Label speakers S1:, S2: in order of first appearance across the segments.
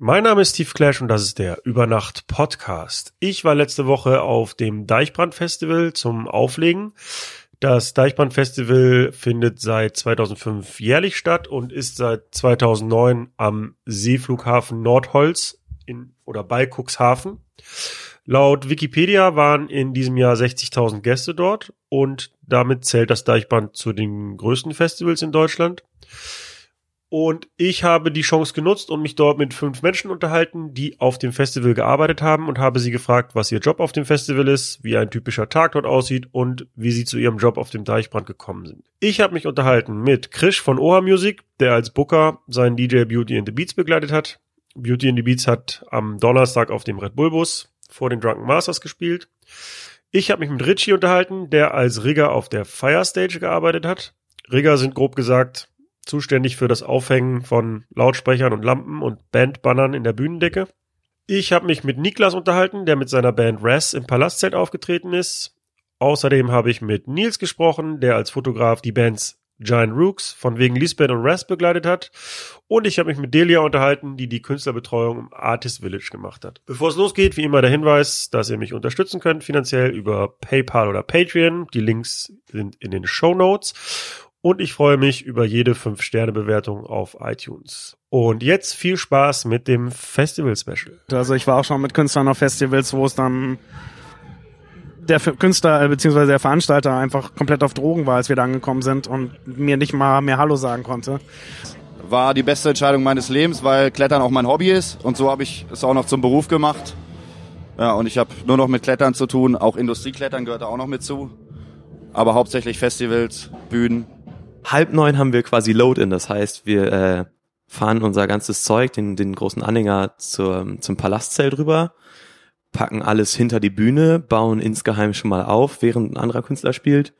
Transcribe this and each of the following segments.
S1: Mein Name ist Steve Clash und das ist der Übernacht Podcast. Ich war letzte Woche auf dem Deichbrand Festival zum Auflegen. Das Deichbrand Festival findet seit 2005 jährlich statt und ist seit 2009 am Seeflughafen Nordholz in oder bei Cuxhaven. Laut Wikipedia waren in diesem Jahr 60.000 Gäste dort und damit zählt das Deichbrand zu den größten Festivals in Deutschland. Und ich habe die Chance genutzt und mich dort mit fünf Menschen unterhalten, die auf dem Festival gearbeitet haben und habe sie gefragt, was ihr Job auf dem Festival ist, wie ein typischer Tag dort aussieht und wie sie zu ihrem Job auf dem Deichbrand gekommen sind. Ich habe mich unterhalten mit Krisch von Oha Music, der als Booker seinen DJ Beauty in the Beats begleitet hat. Beauty in the Beats hat am Donnerstag auf dem Red Bull Bus vor den Drunken Masters gespielt. Ich habe mich mit Richie unterhalten, der als Rigger auf der Fire Stage gearbeitet hat. Rigger sind grob gesagt zuständig für das Aufhängen von Lautsprechern und Lampen und Bandbannern in der Bühnendecke. Ich habe mich mit Niklas unterhalten, der mit seiner Band Raz im Palastzelt aufgetreten ist. Außerdem habe ich mit Nils gesprochen, der als Fotograf die Bands Giant Rooks von wegen Lisbeth und Raz begleitet hat. Und ich habe mich mit Delia unterhalten, die die Künstlerbetreuung im Artist Village gemacht hat. Bevor es losgeht, wie immer der Hinweis, dass ihr mich unterstützen könnt finanziell über PayPal oder Patreon. Die Links sind in den Show Notes. Und ich freue mich über jede 5-Sterne-Bewertung auf iTunes. Und jetzt viel Spaß mit dem Festival-Special.
S2: Also ich war auch schon mit Künstlern auf Festivals, wo es dann der Künstler äh, bzw. der Veranstalter einfach komplett auf Drogen war, als wir da angekommen sind und mir nicht mal mehr Hallo sagen konnte.
S3: War die beste Entscheidung meines Lebens, weil Klettern auch mein Hobby ist und so habe ich es auch noch zum Beruf gemacht. Ja, und ich habe nur noch mit Klettern zu tun, auch Industrieklettern gehört da auch noch mit zu. Aber hauptsächlich Festivals, Bühnen,
S4: halb neun haben wir quasi Load-in. Das heißt, wir äh, fahren unser ganzes Zeug, den, den großen Anhänger zur, zum Palastzelt rüber, packen alles hinter die Bühne, bauen insgeheim schon mal auf, während ein anderer Künstler spielt.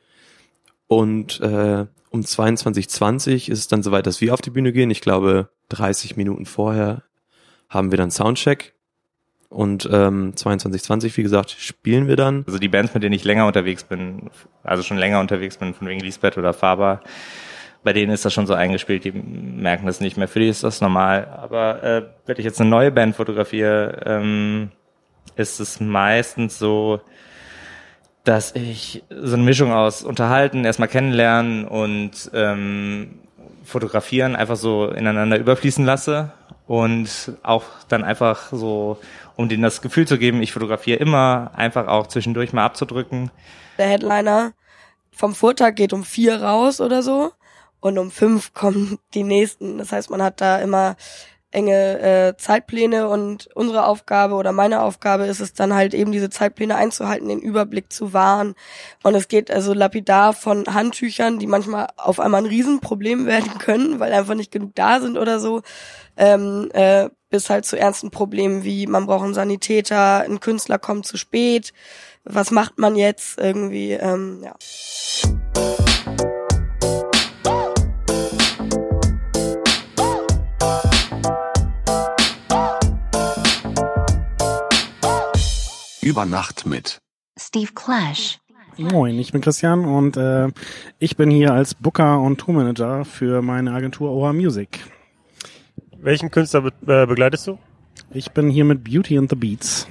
S4: Und äh, um 22.20 ist es dann soweit, dass wir auf die Bühne gehen. Ich glaube, 30 Minuten vorher haben wir dann Soundcheck. Und ähm, 2220, wie gesagt, spielen wir dann.
S5: Also die Bands, mit denen ich länger unterwegs bin, also schon länger unterwegs bin, von wegen Lisbeth oder Faber, bei denen ist das schon so eingespielt, die merken das nicht mehr. Für die ist das normal. Aber äh, wenn ich jetzt eine neue Band fotografiere, ähm, ist es meistens so, dass ich so eine Mischung aus unterhalten, erstmal kennenlernen und ähm, fotografieren einfach so ineinander überfließen lasse und auch dann einfach so um denen das Gefühl zu geben, ich fotografiere immer, einfach auch zwischendurch mal abzudrücken.
S6: Der Headliner vom Vortag geht um vier raus oder so und um fünf kommen die nächsten. Das heißt, man hat da immer enge äh, Zeitpläne und unsere Aufgabe oder meine Aufgabe ist es dann halt eben diese Zeitpläne einzuhalten, den Überblick zu wahren. Und es geht also lapidar von Handtüchern, die manchmal auf einmal ein Riesenproblem werden können, weil einfach nicht genug da sind oder so, ähm, äh, bis halt zu ernsten Problemen wie man braucht einen Sanitäter, ein Künstler kommt zu spät, was macht man jetzt irgendwie, ähm, ja.
S7: Über Nacht mit
S8: Steve Clash.
S2: Moin, ich bin Christian und äh, ich bin hier als Booker und Tourmanager für meine Agentur Oha Music.
S1: Welchen Künstler be äh, begleitest du?
S2: Ich bin hier mit Beauty and the Beats,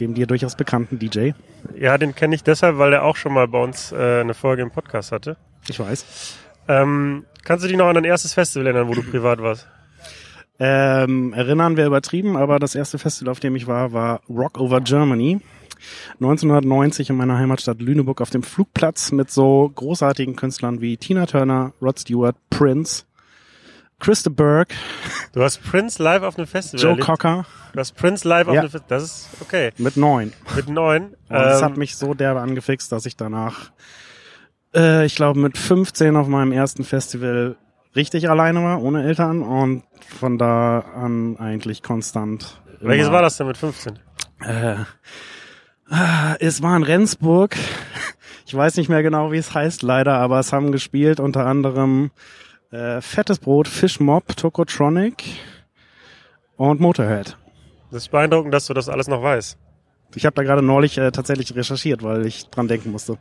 S2: dem dir durchaus bekannten DJ.
S1: Ja, den kenne ich deshalb, weil er auch schon mal bei uns äh, eine Folge im Podcast hatte.
S2: Ich weiß.
S1: Ähm, kannst du dich noch an dein erstes Festival erinnern, wo du privat warst?
S2: Ähm, erinnern wir übertrieben, aber das erste Festival, auf dem ich war, war Rock Over Germany. 1990 in meiner Heimatstadt Lüneburg auf dem Flugplatz mit so großartigen Künstlern wie Tina Turner, Rod Stewart, Prince, Christa Burke.
S1: Du hast Prince live auf einem Festival.
S2: Joe
S1: erlebt?
S2: Cocker.
S1: Du hast Prince live auf
S2: Ja.
S1: einem Festival. Das ist okay.
S2: Mit neun.
S1: Mit neun.
S2: Und das
S1: Ähm,
S2: hat mich so derbe angefixt, dass ich danach, äh, ich glaube, mit 15 auf meinem ersten Festival richtig alleine war, ohne Eltern und von da an eigentlich konstant.
S1: welches war das denn mit 15?
S2: Äh, es war in Rendsburg. Ich weiß nicht mehr genau, wie es heißt, leider, aber es haben gespielt unter anderem äh, Fettes Brot, Fishmob, Tokotronic und Motorhead.
S1: Das ist beeindruckend, dass du das alles noch weißt.
S2: Ich habe da gerade neulich äh, tatsächlich recherchiert, weil ich dran denken musste.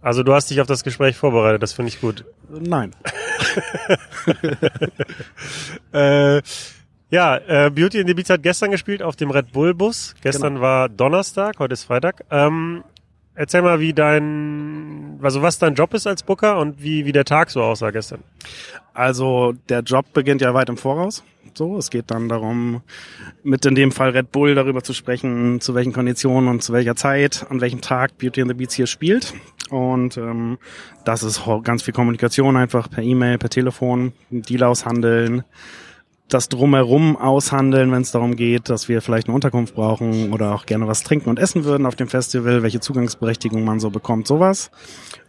S1: Also du hast dich auf das Gespräch vorbereitet, das finde ich gut.
S2: Nein.
S1: Äh, Ja, äh, Beauty in the Beats hat gestern gespielt auf dem Red Bull Bus. Gestern war Donnerstag, heute ist Freitag. Ähm, erzähl mal, wie dein, also was dein Job ist als Booker und wie, wie der Tag so aussah gestern.
S2: Also der Job beginnt ja weit im Voraus. So, es geht dann darum, mit in dem Fall Red Bull darüber zu sprechen, zu welchen Konditionen und zu welcher Zeit, an welchem Tag Beauty and the Beats hier spielt. Und ähm, das ist ganz viel Kommunikation einfach per E-Mail, per Telefon, Deal aushandeln, das drumherum aushandeln, wenn es darum geht, dass wir vielleicht eine Unterkunft brauchen oder auch gerne was trinken und essen würden auf dem Festival, welche Zugangsberechtigung man so bekommt, sowas.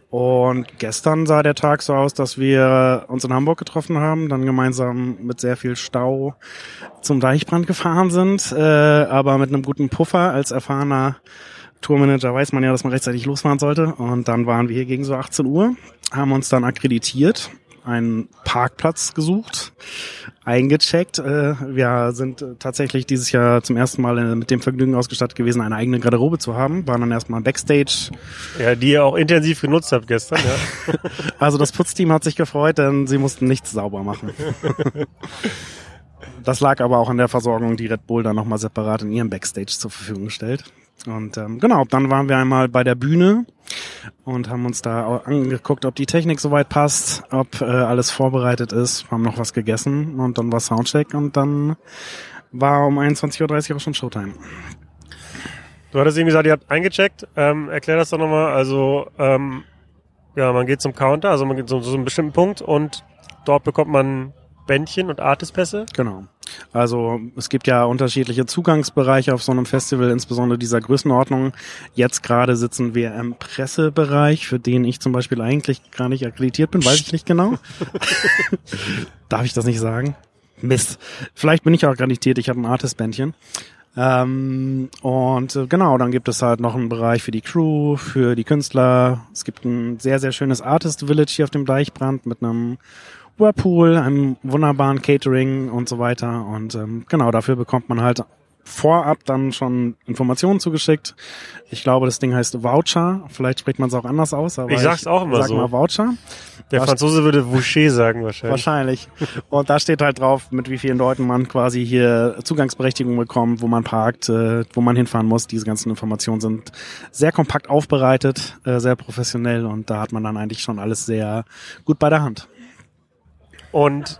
S2: Und gestern sah der Tag so aus, dass wir uns in Hamburg getroffen haben, dann gemeinsam mit sehr viel Stau zum Deichbrand gefahren sind, äh, aber mit einem guten Puffer als erfahrener Tourmanager weiß man ja, dass man rechtzeitig losfahren sollte. Und dann waren wir hier gegen so 18 Uhr, haben uns dann akkreditiert, einen Parkplatz gesucht, eingecheckt. Äh, wir sind äh, tatsächlich dieses Jahr zum ersten Mal äh, mit dem Vergnügen ausgestattet gewesen, eine eigene Garderobe zu haben. Waren dann erstmal Backstage
S1: Ja, die ihr auch intensiv genutzt habt gestern, ja.
S2: also das Putzteam hat sich gefreut, denn sie mussten nichts sauber machen. Das lag aber auch an der Versorgung, die Red Bull dann nochmal separat in ihrem Backstage zur Verfügung stellt. Und ähm, genau, dann waren wir einmal bei der Bühne und haben uns da angeguckt, ob die Technik soweit passt, ob äh, alles vorbereitet ist, haben noch was gegessen und dann war Soundcheck und dann war um 21.30 Uhr auch schon Showtime.
S1: Du hattest eben gesagt, ihr habt eingecheckt. Ähm, erklär das doch nochmal. Also, ähm, ja, man geht zum Counter, also man geht zu so einem bestimmten Punkt und dort bekommt man Bändchen und Artistpässe.
S2: Genau. Also es gibt ja unterschiedliche Zugangsbereiche auf so einem Festival, insbesondere dieser Größenordnung. Jetzt gerade sitzen wir im Pressebereich, für den ich zum Beispiel eigentlich gar nicht akkreditiert bin, weiß ich nicht genau. Darf ich das nicht sagen? Mist. Vielleicht bin ich auch akkreditiert, ich habe ein Artist-Bändchen. Ähm, und äh, genau, dann gibt es halt noch einen Bereich für die Crew, für die Künstler. Es gibt ein sehr, sehr schönes Artist Village hier auf dem Deichbrand mit einem Whirlpool, einem wunderbaren Catering und so weiter. Und ähm, genau, dafür bekommt man halt vorab dann schon Informationen zugeschickt. Ich glaube, das Ding heißt Voucher. Vielleicht spricht man es auch anders aus. Aber
S1: Ich sag's auch immer
S2: sag
S1: so.
S2: mal Voucher.
S1: Der Franzose würde Voucher sagen wahrscheinlich.
S2: Wahrscheinlich. Und da steht halt drauf, mit wie vielen Leuten man quasi hier Zugangsberechtigung bekommt, wo man parkt, äh, wo man hinfahren muss. Diese ganzen Informationen sind sehr kompakt aufbereitet, äh, sehr professionell und da hat man dann eigentlich schon alles sehr gut bei der Hand.
S1: Und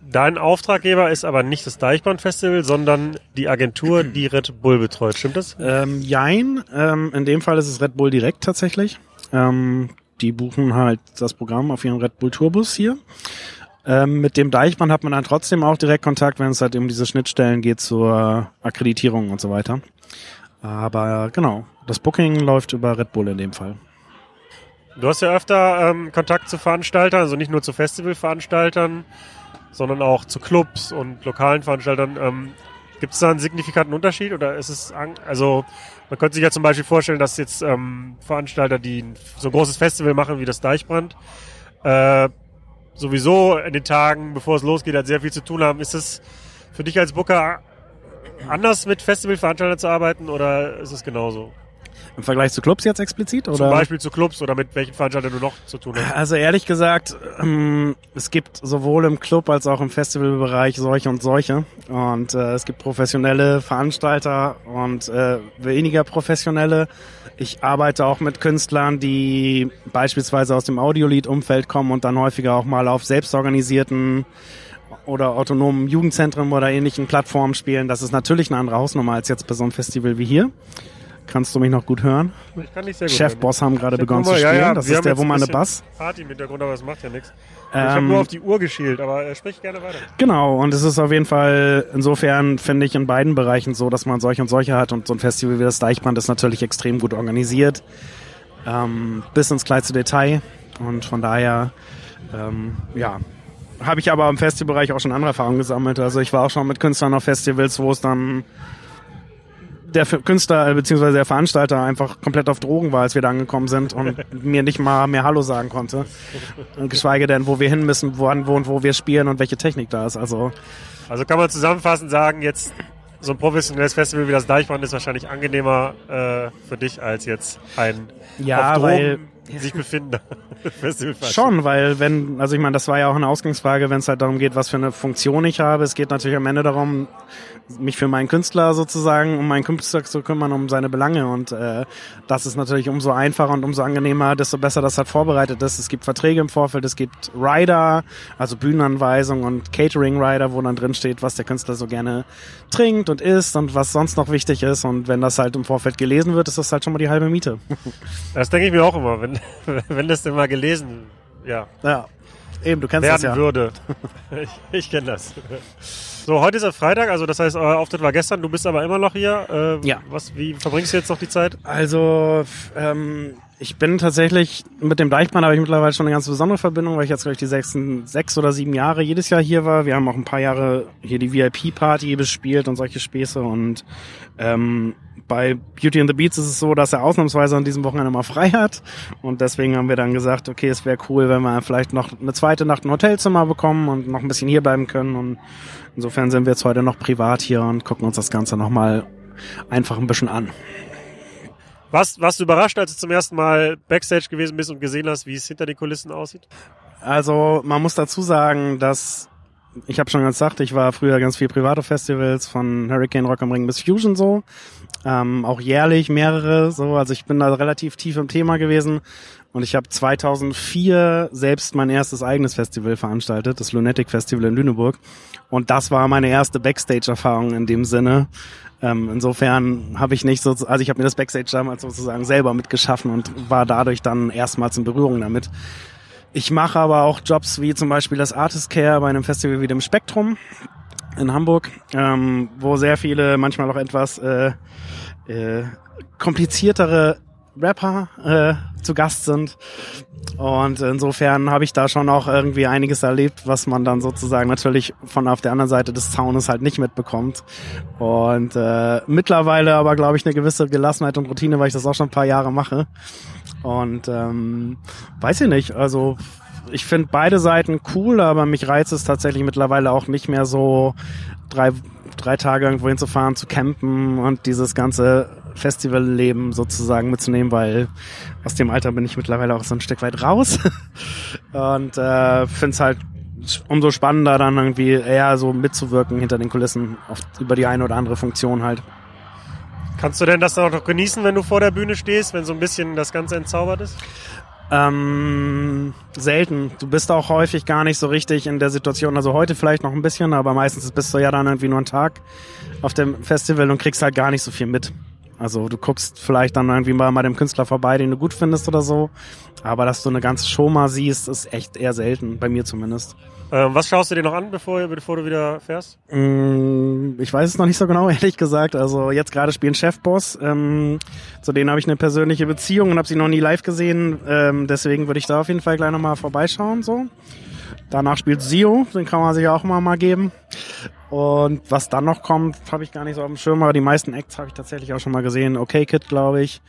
S1: dein Auftraggeber ist aber nicht das Deichbrand-Festival, sondern die Agentur, die Red Bull betreut. Stimmt das?
S2: Ähm, jein, ähm, in dem Fall ist es Red Bull direkt tatsächlich. Ähm, die buchen halt das Programm auf ihren Red Bull Tourbus hier. Ähm, mit dem Deichmann hat man dann trotzdem auch direkt Kontakt, wenn es halt um diese Schnittstellen geht zur Akkreditierung und so weiter. Aber genau, das Booking läuft über Red Bull in dem Fall.
S1: Du hast ja öfter ähm, Kontakt zu Veranstaltern, also nicht nur zu Festivalveranstaltern, sondern auch zu Clubs und lokalen Veranstaltern. Ähm, Gibt es da einen signifikanten Unterschied oder ist es, also man könnte sich ja zum Beispiel vorstellen, dass jetzt ähm, Veranstalter, die so ein großes Festival machen wie das Deichbrand, äh, sowieso in den Tagen, bevor es losgeht, halt sehr viel zu tun haben. Ist es für dich als Booker anders mit Festivalveranstaltern zu arbeiten oder ist es genauso?
S2: Im Vergleich zu Clubs jetzt explizit? Oder?
S1: Zum Beispiel zu Clubs oder mit welchen Veranstaltern du noch zu tun hast?
S2: Also ehrlich gesagt, ähm, es gibt sowohl im Club als auch im Festivalbereich solche und solche. Und äh, es gibt professionelle Veranstalter und äh, weniger professionelle. Ich arbeite auch mit Künstlern, die beispielsweise aus dem Audiolied-Umfeld kommen und dann häufiger auch mal auf selbstorganisierten oder autonomen Jugendzentren oder ähnlichen Plattformen spielen. Das ist natürlich eine andere Hausnummer als jetzt bei so einem Festival wie hier. Kannst du mich noch gut hören?
S1: Ich kann nicht sehr gut
S2: Chefboss haben gerade
S1: hören.
S2: begonnen zu
S1: mal,
S2: spielen.
S1: ja, ja,
S2: das ist der
S1: jetzt ein
S2: Wumane
S1: bisschen
S2: Bass.
S1: Party im Hintergrund, aber das macht ja nichts. ich habe
S2: Ähm,
S1: nur auf die Uhr geschielt, aber äh, sprich gerne weiter.
S2: Genau, und es ist auf jeden Fall, insofern finde ich in beiden Bereichen so, dass man solche und solche hat und so ein Festival wie das Deichbrand ist natürlich extrem gut organisiert, ähm, bis ins kleinste Detail und von daher, ähm, ja, habe ich aber im Festivalbereich auch schon andere Erfahrungen gesammelt. Also ich war auch schon mit Künstlern auf Festivals, wo es dann der Künstler äh, beziehungsweise der Veranstalter einfach komplett auf Drogen war, als wir da angekommen sind und mir nicht mal mehr Hallo sagen konnte. Und geschweige denn, wo wir hin müssen, wann, wo und wo wir spielen und welche Technik da ist. Also
S1: Also kann man zusammenfassend sagen, jetzt so ein professionelles Festival wie das Deichbrand ist wahrscheinlich angenehmer äh, für dich als jetzt ein
S2: Ja,
S1: auf
S2: weil-
S1: Drogen sich befinden.
S2: Schon, weil wenn, also ich meine, das war ja auch eine Ausgangsfrage, wenn es halt darum geht, was für eine Funktion ich habe. Es geht natürlich am Ende darum, mich für meinen Künstler sozusagen, um meinen Künstler zu kümmern, um seine Belange. Und äh, das ist natürlich umso einfacher und umso angenehmer, desto besser das halt vorbereitet ist. Es gibt Verträge im Vorfeld, es gibt Rider, also Bühnenanweisungen und Catering-Rider, wo dann drin steht, was der Künstler so gerne trinkt und isst und was sonst noch wichtig ist. Und wenn das halt im Vorfeld gelesen wird, ist das halt schon mal die halbe Miete.
S1: Das denke ich mir auch immer, wenn, wenn das denn mal gelesen ja,
S2: ja, eben, du kennst
S1: werden
S2: das ja.
S1: würde. ich ich kenne das. So, heute ist ja Freitag, also das heißt, euer Auftritt war gestern, du bist aber immer noch hier. Äh,
S2: Ja.
S1: Was, wie verbringst du jetzt noch die Zeit?
S2: Also, ähm, ich bin tatsächlich, mit dem Deichmann habe ich mittlerweile schon eine ganz besondere Verbindung, weil ich jetzt, glaube ich, die sechsten, sechs oder sieben Jahre jedes Jahr hier war. Wir haben auch ein paar Jahre hier die VIP-Party bespielt und solche Späße. Und ähm, bei Beauty and the Beats ist es so, dass er ausnahmsweise an diesem Wochenende mal frei hat. Und deswegen haben wir dann gesagt, okay, es wäre cool, wenn wir vielleicht noch eine zweite Nacht ein Hotelzimmer bekommen und noch ein bisschen hier bleiben können. Und insofern sind wir jetzt heute noch privat hier und gucken uns das Ganze nochmal einfach ein bisschen an.
S1: Warst, warst du überrascht, als du zum ersten Mal Backstage gewesen bist und gesehen hast, wie es hinter den Kulissen aussieht?
S2: Also man muss dazu sagen, dass ich habe schon gesagt, ich war früher ganz viel private Festivals von Hurricane Rock am Ring bis Fusion so, ähm, auch jährlich mehrere so. Also ich bin da relativ tief im Thema gewesen und ich habe 2004 selbst mein erstes eigenes Festival veranstaltet, das Lunatic Festival in Lüneburg und das war meine erste Backstage-Erfahrung in dem Sinne. Ähm, insofern habe ich nicht so, also ich habe mir das Backstage damals sozusagen selber mitgeschaffen und war dadurch dann erstmals in Berührung damit. Ich mache aber auch Jobs wie zum Beispiel das Artist Care bei einem Festival wie dem Spektrum in Hamburg, ähm, wo sehr viele manchmal auch etwas äh, äh, kompliziertere Rapper äh, zu Gast sind. Und insofern habe ich da schon auch irgendwie einiges erlebt, was man dann sozusagen natürlich von auf der anderen Seite des Zaunes halt nicht mitbekommt. Und äh, mittlerweile aber, glaube ich, eine gewisse Gelassenheit und Routine, weil ich das auch schon ein paar Jahre mache. Und ähm, weiß ich nicht, also ich finde beide Seiten cool, aber mich reizt es tatsächlich mittlerweile auch nicht mehr so drei, drei Tage irgendwo hinzufahren, zu campen und dieses ganze Festivalleben sozusagen mitzunehmen, weil aus dem Alter bin ich mittlerweile auch so ein Stück weit raus. und äh, finde es halt umso spannender dann irgendwie eher so mitzuwirken hinter den Kulissen auf, über die eine oder andere Funktion halt.
S1: Kannst du denn das dann auch noch genießen, wenn du vor der Bühne stehst, wenn so ein bisschen das Ganze entzaubert ist?
S2: Ähm, selten. Du bist auch häufig gar nicht so richtig in der Situation. Also heute vielleicht noch ein bisschen, aber meistens bist du ja dann irgendwie nur einen Tag auf dem Festival und kriegst halt gar nicht so viel mit. Also du guckst vielleicht dann irgendwie mal bei dem Künstler vorbei, den du gut findest oder so. Aber dass du eine ganze Show mal siehst, ist echt eher selten, bei mir zumindest.
S1: Ähm, was schaust du dir noch an, bevor, bevor du wieder fährst?
S2: Mm, Ich weiß es noch nicht so genau, ehrlich gesagt. Also jetzt gerade spielen Chefboss. Ähm, zu denen habe ich eine persönliche Beziehung und habe sie noch nie live gesehen. Ähm, deswegen würde ich da auf jeden Fall gleich nochmal vorbeischauen. So. Danach spielt Sio, den kann man sich auch mal, mal geben. Und was dann noch kommt, habe ich gar nicht so auf dem Schirm, aber die meisten Acts habe ich tatsächlich auch schon mal gesehen. Okay Kid, glaube ich.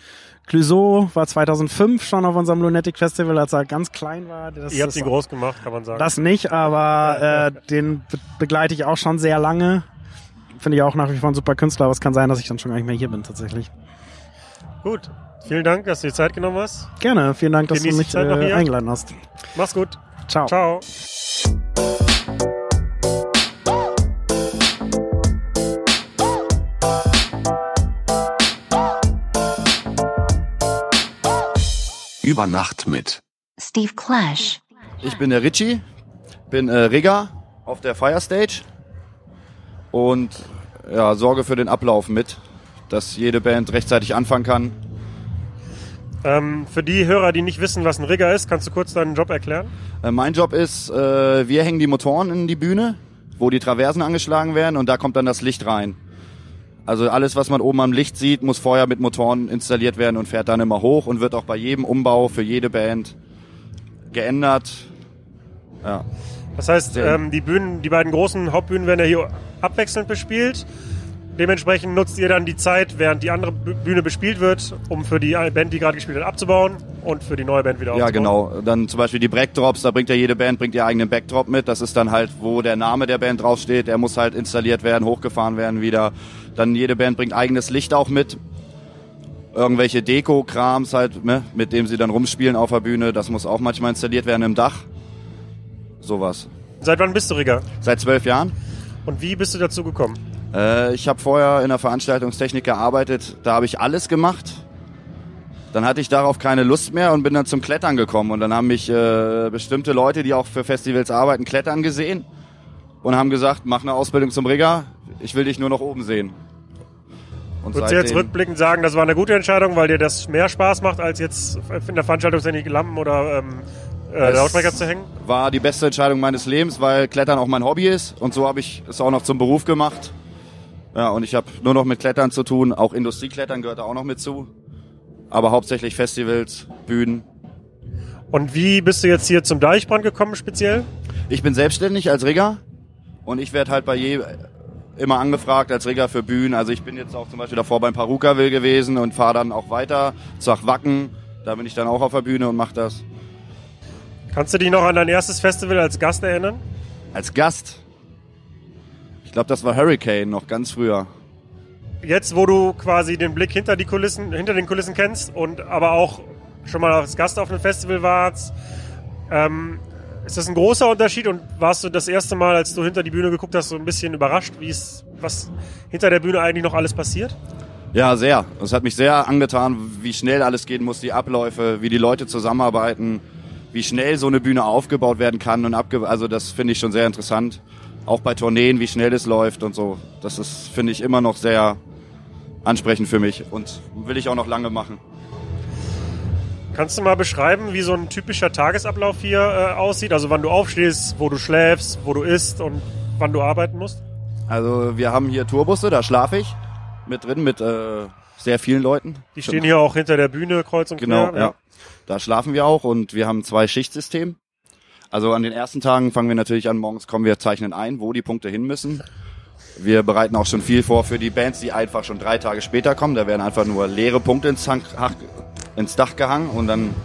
S2: Clouseau war 2005 schon auf unserem Lunatic Festival, als er ganz klein war. Das
S1: Ihr habt ihn groß gemacht, kann man sagen.
S2: das nicht, aber äh, den be begleite ich auch schon sehr lange. Finde ich auch nach wie vor ein super Künstler, aber es kann sein, dass ich dann schon gar nicht mehr hier bin tatsächlich.
S1: Gut. Vielen Dank, dass du dir Zeit genommen hast.
S2: Gerne, vielen Dank, dass
S1: Genieß
S2: du
S1: die
S2: mich äh, eingeladen hast.
S1: Mach's gut.
S2: Ciao.
S1: Ciao.
S7: Über Nacht mit.
S8: Steve Clash.
S3: Ich bin der Richie, bin äh, Rigger auf der Fire Stage und ja, sorge für den Ablauf mit, dass jede Band rechtzeitig anfangen kann.
S1: Ähm, für die Hörer, die nicht wissen, was ein Rigger ist, kannst du kurz deinen Job erklären?
S3: Äh, mein Job ist, äh, wir hängen die Motoren in die Bühne, wo die Traversen angeschlagen werden und da kommt dann das Licht rein. Also alles, was man oben am Licht sieht, muss vorher mit Motoren installiert werden und fährt dann immer hoch und wird auch bei jedem Umbau für jede Band geändert. Ja.
S1: Das heißt, ähm, die Bühnen, die beiden großen Hauptbühnen werden ja hier abwechselnd bespielt. Dementsprechend nutzt ihr dann die Zeit, während die andere Bühne bespielt wird, um für die Band, die gerade gespielt hat, abzubauen und für die neue Band wieder
S3: Ja,
S1: aufzubauen.
S3: genau. Dann zum Beispiel die Backdrops, da bringt ja jede Band bringt ihr eigenen Backdrop mit. Das ist dann halt, wo der Name der Band draufsteht. Der muss halt installiert werden, hochgefahren werden wieder. Dann jede Band bringt eigenes Licht auch mit. irgendwelche Deko-Krams halt, ne, mit dem sie dann rumspielen auf der Bühne. Das muss auch manchmal installiert werden im Dach. Sowas.
S1: Seit wann bist du Rigger?
S3: Seit zwölf Jahren.
S1: Und wie bist du dazu gekommen?
S3: Äh, ich habe vorher in der Veranstaltungstechnik gearbeitet. Da habe ich alles gemacht. Dann hatte ich darauf keine Lust mehr und bin dann zum Klettern gekommen. Und dann haben mich äh, bestimmte Leute, die auch für Festivals arbeiten, klettern gesehen und haben gesagt, mach eine Ausbildung zum Rigger. Ich will dich nur noch oben sehen. Und
S1: Würdest du jetzt rückblickend sagen, das war eine gute Entscheidung, weil dir das mehr Spaß macht, als jetzt in der Veranstaltungstechnik Lampen oder ähm, äh, Lautsprecher zu hängen?
S3: war die beste Entscheidung meines Lebens, weil Klettern auch mein Hobby ist und so habe ich es auch noch zum Beruf gemacht. Ja, und ich habe nur noch mit Klettern zu tun, auch Industrieklettern gehört da auch noch mit zu. Aber hauptsächlich Festivals, Bühnen.
S1: Und wie bist du jetzt hier zum Deichbrand gekommen speziell?
S3: Ich bin selbstständig als Rigger und ich werde halt bei je immer angefragt als Rigger für Bühnen. Also ich bin jetzt auch zum Beispiel davor beim Parukaville gewesen und fahre dann auch weiter nach Wacken. Da bin ich dann auch auf der Bühne und mache das
S1: Kannst du dich noch an dein erstes Festival als Gast erinnern?
S3: als Gast. Ich glaube, das war Hurricane noch ganz früher.
S1: Jetzt, wo du quasi den Blick hinter die Kulissen, hinter den Kulissen kennst und aber auch schon mal als Gast auf einem Festival warst, ähm, ist das ein großer Unterschied und warst du das erste Mal, als du hinter die Bühne geguckt hast, so ein bisschen überrascht, wie es, was hinter der Bühne eigentlich noch alles passiert?
S3: Ja, sehr. Es hat mich sehr angetan, wie schnell alles gehen muss, die Abläufe, wie die Leute zusammenarbeiten, wie schnell so eine Bühne aufgebaut werden kann und abge also das finde ich schon sehr interessant. Auch bei Tourneen, wie schnell es läuft und so. Das ist finde ich immer noch sehr ansprechend für mich und will ich auch noch lange machen.
S1: Kannst du mal beschreiben, wie so ein typischer Tagesablauf hier äh, aussieht? Also wann du aufstehst, wo du schläfst, wo du isst und wann du arbeiten musst?
S3: Also wir haben hier Tourbusse, da schlafe ich mit drin mit äh, sehr vielen Leuten.
S1: Die stehen hier auch hinter der Bühne kreuz und
S3: Genau,
S1: quer.
S3: ja. Da schlafen wir auch und wir haben zwei Schichtsystem. Also an den ersten Tagen fangen wir natürlich an, morgens kommen wir, zeichnen ein, wo die Punkte hin müssen. Wir bereiten auch schon viel vor für die Bands, die einfach schon drei Tage später kommen. Da werden einfach nur leere Punkte ins, Hach- ins Dach gehangen und dann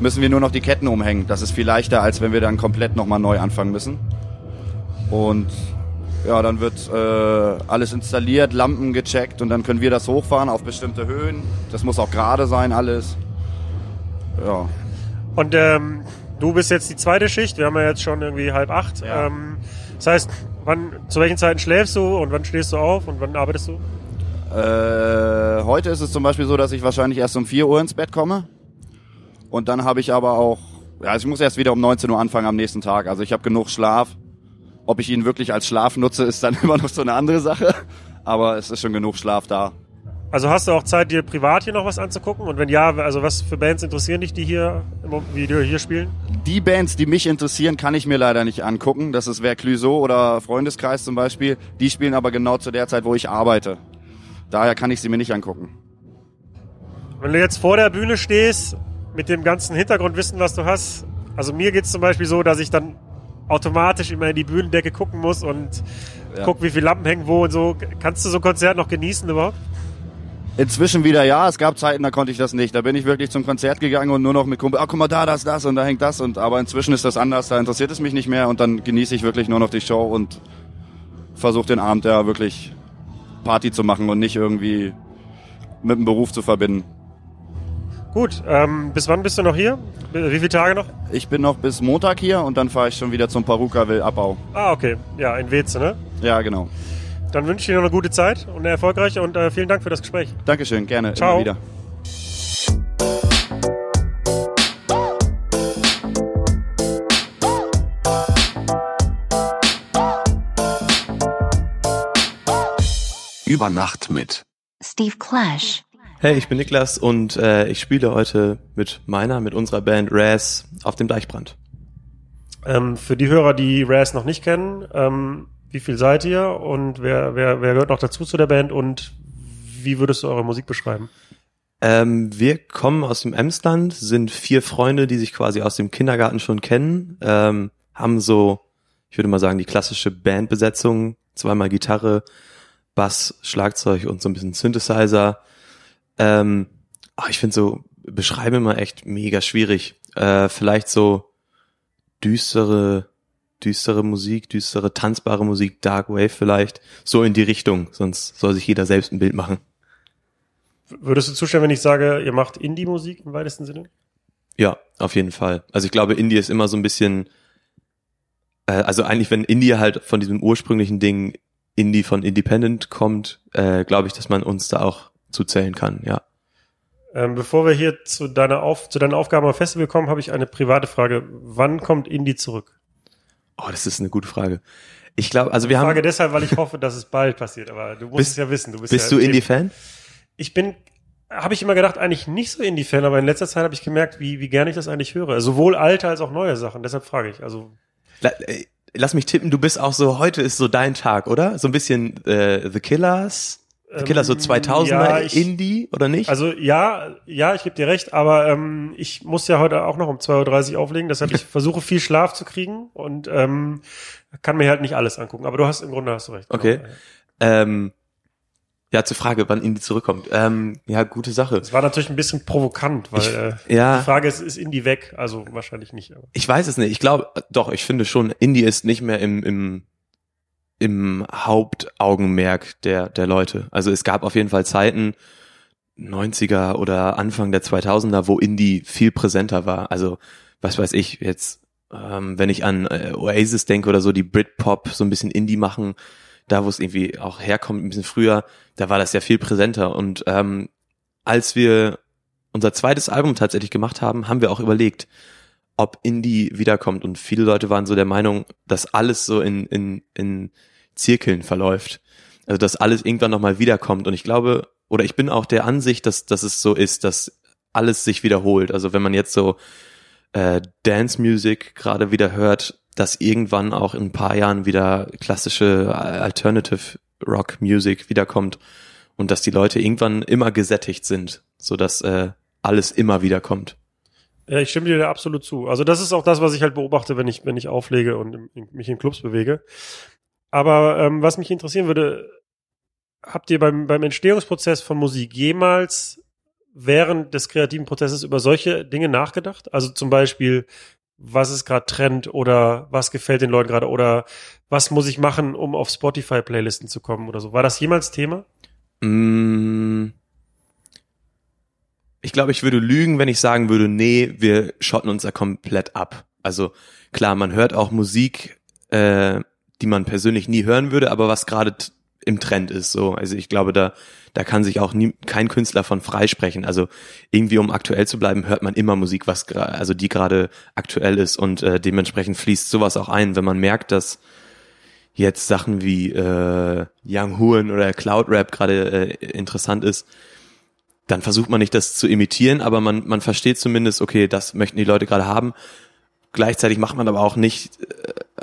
S3: müssen wir nur noch die Ketten umhängen. Das ist viel leichter, als wenn wir dann komplett nochmal neu anfangen müssen. Und ja, dann wird äh, alles installiert, Lampen gecheckt und dann können wir das hochfahren auf bestimmte Höhen. Das muss auch gerade sein, alles. Ja.
S1: Und ähm, du bist jetzt die zweite Schicht. Wir haben ja jetzt schon irgendwie halb acht.
S3: Ja.
S1: Ähm, das heißt, wann, zu welchen Zeiten schläfst du und wann stehst du auf und wann arbeitest du?
S3: Äh, heute ist es zum Beispiel so, dass ich wahrscheinlich erst um 4 Uhr ins Bett komme. Und dann habe ich aber auch, ja, ich muss erst wieder um 19 Uhr anfangen am nächsten Tag. Also ich habe genug Schlaf. Ob ich ihn wirklich als Schlaf nutze, ist dann immer noch so eine andere Sache. Aber es ist schon genug Schlaf da.
S1: Also hast du auch Zeit, dir privat hier noch was anzugucken? Und wenn ja, also was für Bands interessieren dich, die hier, im die hier spielen?
S3: Die Bands, die mich interessieren, kann ich mir leider nicht angucken. Das ist Vercluso oder Freundeskreis zum Beispiel. Die spielen aber genau zu der Zeit, wo ich arbeite. Daher kann ich sie mir nicht angucken.
S1: Wenn du jetzt vor der Bühne stehst, mit dem ganzen Hintergrundwissen, was du hast, also mir geht's zum Beispiel so, dass ich dann automatisch immer in die Bühnendecke gucken muss und
S3: Ja.
S1: guck, wie viele Lampen hängen wo und so. Kannst du so ein Konzert noch genießen überhaupt?
S3: Inzwischen wieder ja, es gab Zeiten, da konnte ich das nicht. Da bin ich wirklich zum Konzert gegangen und nur noch mit Kumpel, ah, guck mal da, das, das und da hängt das und aber inzwischen ist das anders, da interessiert es mich nicht mehr und dann genieße ich wirklich nur noch die Show und versuche den Abend ja wirklich Party zu machen und nicht irgendwie mit dem Beruf zu verbinden.
S1: Gut, ähm, bis wann bist du noch hier? Wie viele Tage noch?
S3: Ich bin noch bis Montag hier und dann fahre ich schon wieder zum Parukaville Abbau.
S1: Ah, okay. Ja, in Weze, ne?
S3: Ja, genau.
S1: Dann wünsche ich dir noch eine gute Zeit und eine erfolgreiche und äh, vielen Dank für das Gespräch.
S3: Dankeschön, gerne,
S1: Ciao.
S3: immer wieder.
S7: Über Nacht mit.
S8: Steve Clash.
S4: Hey, ich bin Niklas und äh, ich spiele heute mit meiner, mit unserer Band Raz auf dem Deichbrand.
S1: Ähm, für die Hörer, die Raz noch nicht kennen, ähm, wie viel seid ihr und wer, wer, wer gehört noch dazu zu der Band und wie würdest du eure Musik beschreiben?
S4: Ähm, wir kommen aus dem Emsland, sind vier Freunde, die sich quasi aus dem Kindergarten schon kennen, ähm, haben so, ich würde mal sagen, die klassische Bandbesetzung, zweimal Gitarre, Bass, Schlagzeug und so ein bisschen Synthesizer. Ähm, ach, ich finde so, beschreiben immer echt mega schwierig. Äh, vielleicht so düstere, düstere Musik, düstere, tanzbare Musik, Dark Wave vielleicht, so in die Richtung, sonst soll sich jeder selbst ein Bild machen.
S1: Würdest du zustimmen, wenn ich sage, ihr macht Indie-Musik im weitesten Sinne?
S4: Ja, auf jeden Fall. Also ich glaube, Indie ist immer so ein bisschen, äh, also eigentlich, wenn Indie halt von diesem ursprünglichen Ding Indie von Independent kommt, äh, glaube ich, dass man uns da auch zuzählen kann, ja.
S1: Ähm, bevor wir hier zu deiner, Auf zu deinen Aufgaben am Festival kommen, habe ich eine private Frage. Wann kommt Indie zurück?
S4: Oh, das ist eine gute Frage. Ich glaube, also wir
S1: frage
S4: haben.
S1: deshalb, weil ich hoffe, dass es bald passiert, aber du musst
S4: Bist-
S1: es ja wissen. Du bist,
S4: Bist
S1: ja
S4: du Indie-Fan?
S1: Ich bin, habe ich immer gedacht, eigentlich nicht so Indie-Fan, aber in letzter Zeit habe ich gemerkt, wie, wie gerne ich das eigentlich höre. Sowohl alte als auch neue Sachen. Deshalb frage ich. Also
S4: äh, Lass mich tippen, du bist auch so, heute ist so dein Tag, oder? So ein bisschen äh, The Killers, The Killers so
S1: Ähm,
S4: 2000er
S1: ja, ich-
S4: Indie, oder nicht?
S1: Also ja, ja, ich gebe dir recht, aber ähm, ich muss ja heute auch noch um 2.30 Uhr auflegen, deshalb ich versuche viel Schlaf zu kriegen und ähm, kann mir halt nicht alles angucken. Aber du hast im Grunde hast du recht.
S4: Okay.
S1: Genau.
S4: ähm, ja, zur Frage, wann Indie zurückkommt. Ähm, ja, gute Sache.
S1: Es war natürlich ein bisschen provokant, weil
S4: Ich-
S1: äh,
S4: ja.
S1: die Frage ist, ist Indie weg? Also wahrscheinlich nicht. Aber.
S4: Ich weiß es nicht. Ich glaube, doch, ich finde schon, Indie ist nicht mehr im, im, im Hauptaugenmerk der, der Leute. Also es gab auf jeden Fall Zeiten, 90er oder Anfang der 2000er, wo Indie viel präsenter war. Also, was weiß ich, jetzt, ähm, wenn ich an äh, Oasis denke oder so, die Britpop so ein bisschen Indie machen, da wo es irgendwie auch herkommt, ein bisschen früher, da war das ja viel präsenter. Und ähm, als wir unser zweites Album tatsächlich gemacht haben, haben wir auch überlegt, ob Indie wiederkommt. Und viele Leute waren so der Meinung, dass alles so in, in, in Zirkeln verläuft. Also dass alles irgendwann nochmal wiederkommt. Und ich glaube, oder ich bin auch der Ansicht, dass, dass es so ist, dass alles sich wiederholt. Also wenn man jetzt so äh, Dance Music gerade wieder hört, dass irgendwann auch in ein paar Jahren wieder klassische Alternative Rock Music wiederkommt und dass die Leute irgendwann immer gesättigt sind, so dass äh, alles immer wiederkommt.
S1: Ja, ich stimme dir da absolut zu. Also das ist auch das, was ich halt beobachte, wenn ich, wenn ich auflege und mich in Clubs bewege. Aber ähm, was mich interessieren würde, habt ihr beim, beim Entstehungsprozess von Musik jemals während des kreativen Prozesses über solche Dinge nachgedacht? Also zum Beispiel, was ist gerade Trend oder was gefällt den Leuten gerade oder was muss ich machen, um auf Spotify-Playlisten zu kommen oder so? War das jemals Thema?
S4: Mm. Ich glaube, ich würde lügen, wenn ich sagen würde, nee, wir schotten uns da komplett ab. Also klar, man hört auch Musik, äh, die man persönlich nie hören würde, aber was gerade im Trend ist. So, also ich glaube, da da kann sich auch nie, kein Künstler von freisprechen. Also irgendwie, um aktuell zu bleiben, hört man immer Musik, was also die gerade aktuell ist und äh, dementsprechend fließt sowas auch ein, wenn man merkt, dass jetzt Sachen wie äh, Young Huren oder Cloud Rap gerade äh, interessant ist, dann versucht man nicht das zu imitieren, aber man, man versteht zumindest, okay, das möchten die Leute gerade haben. Gleichzeitig macht man aber auch nicht,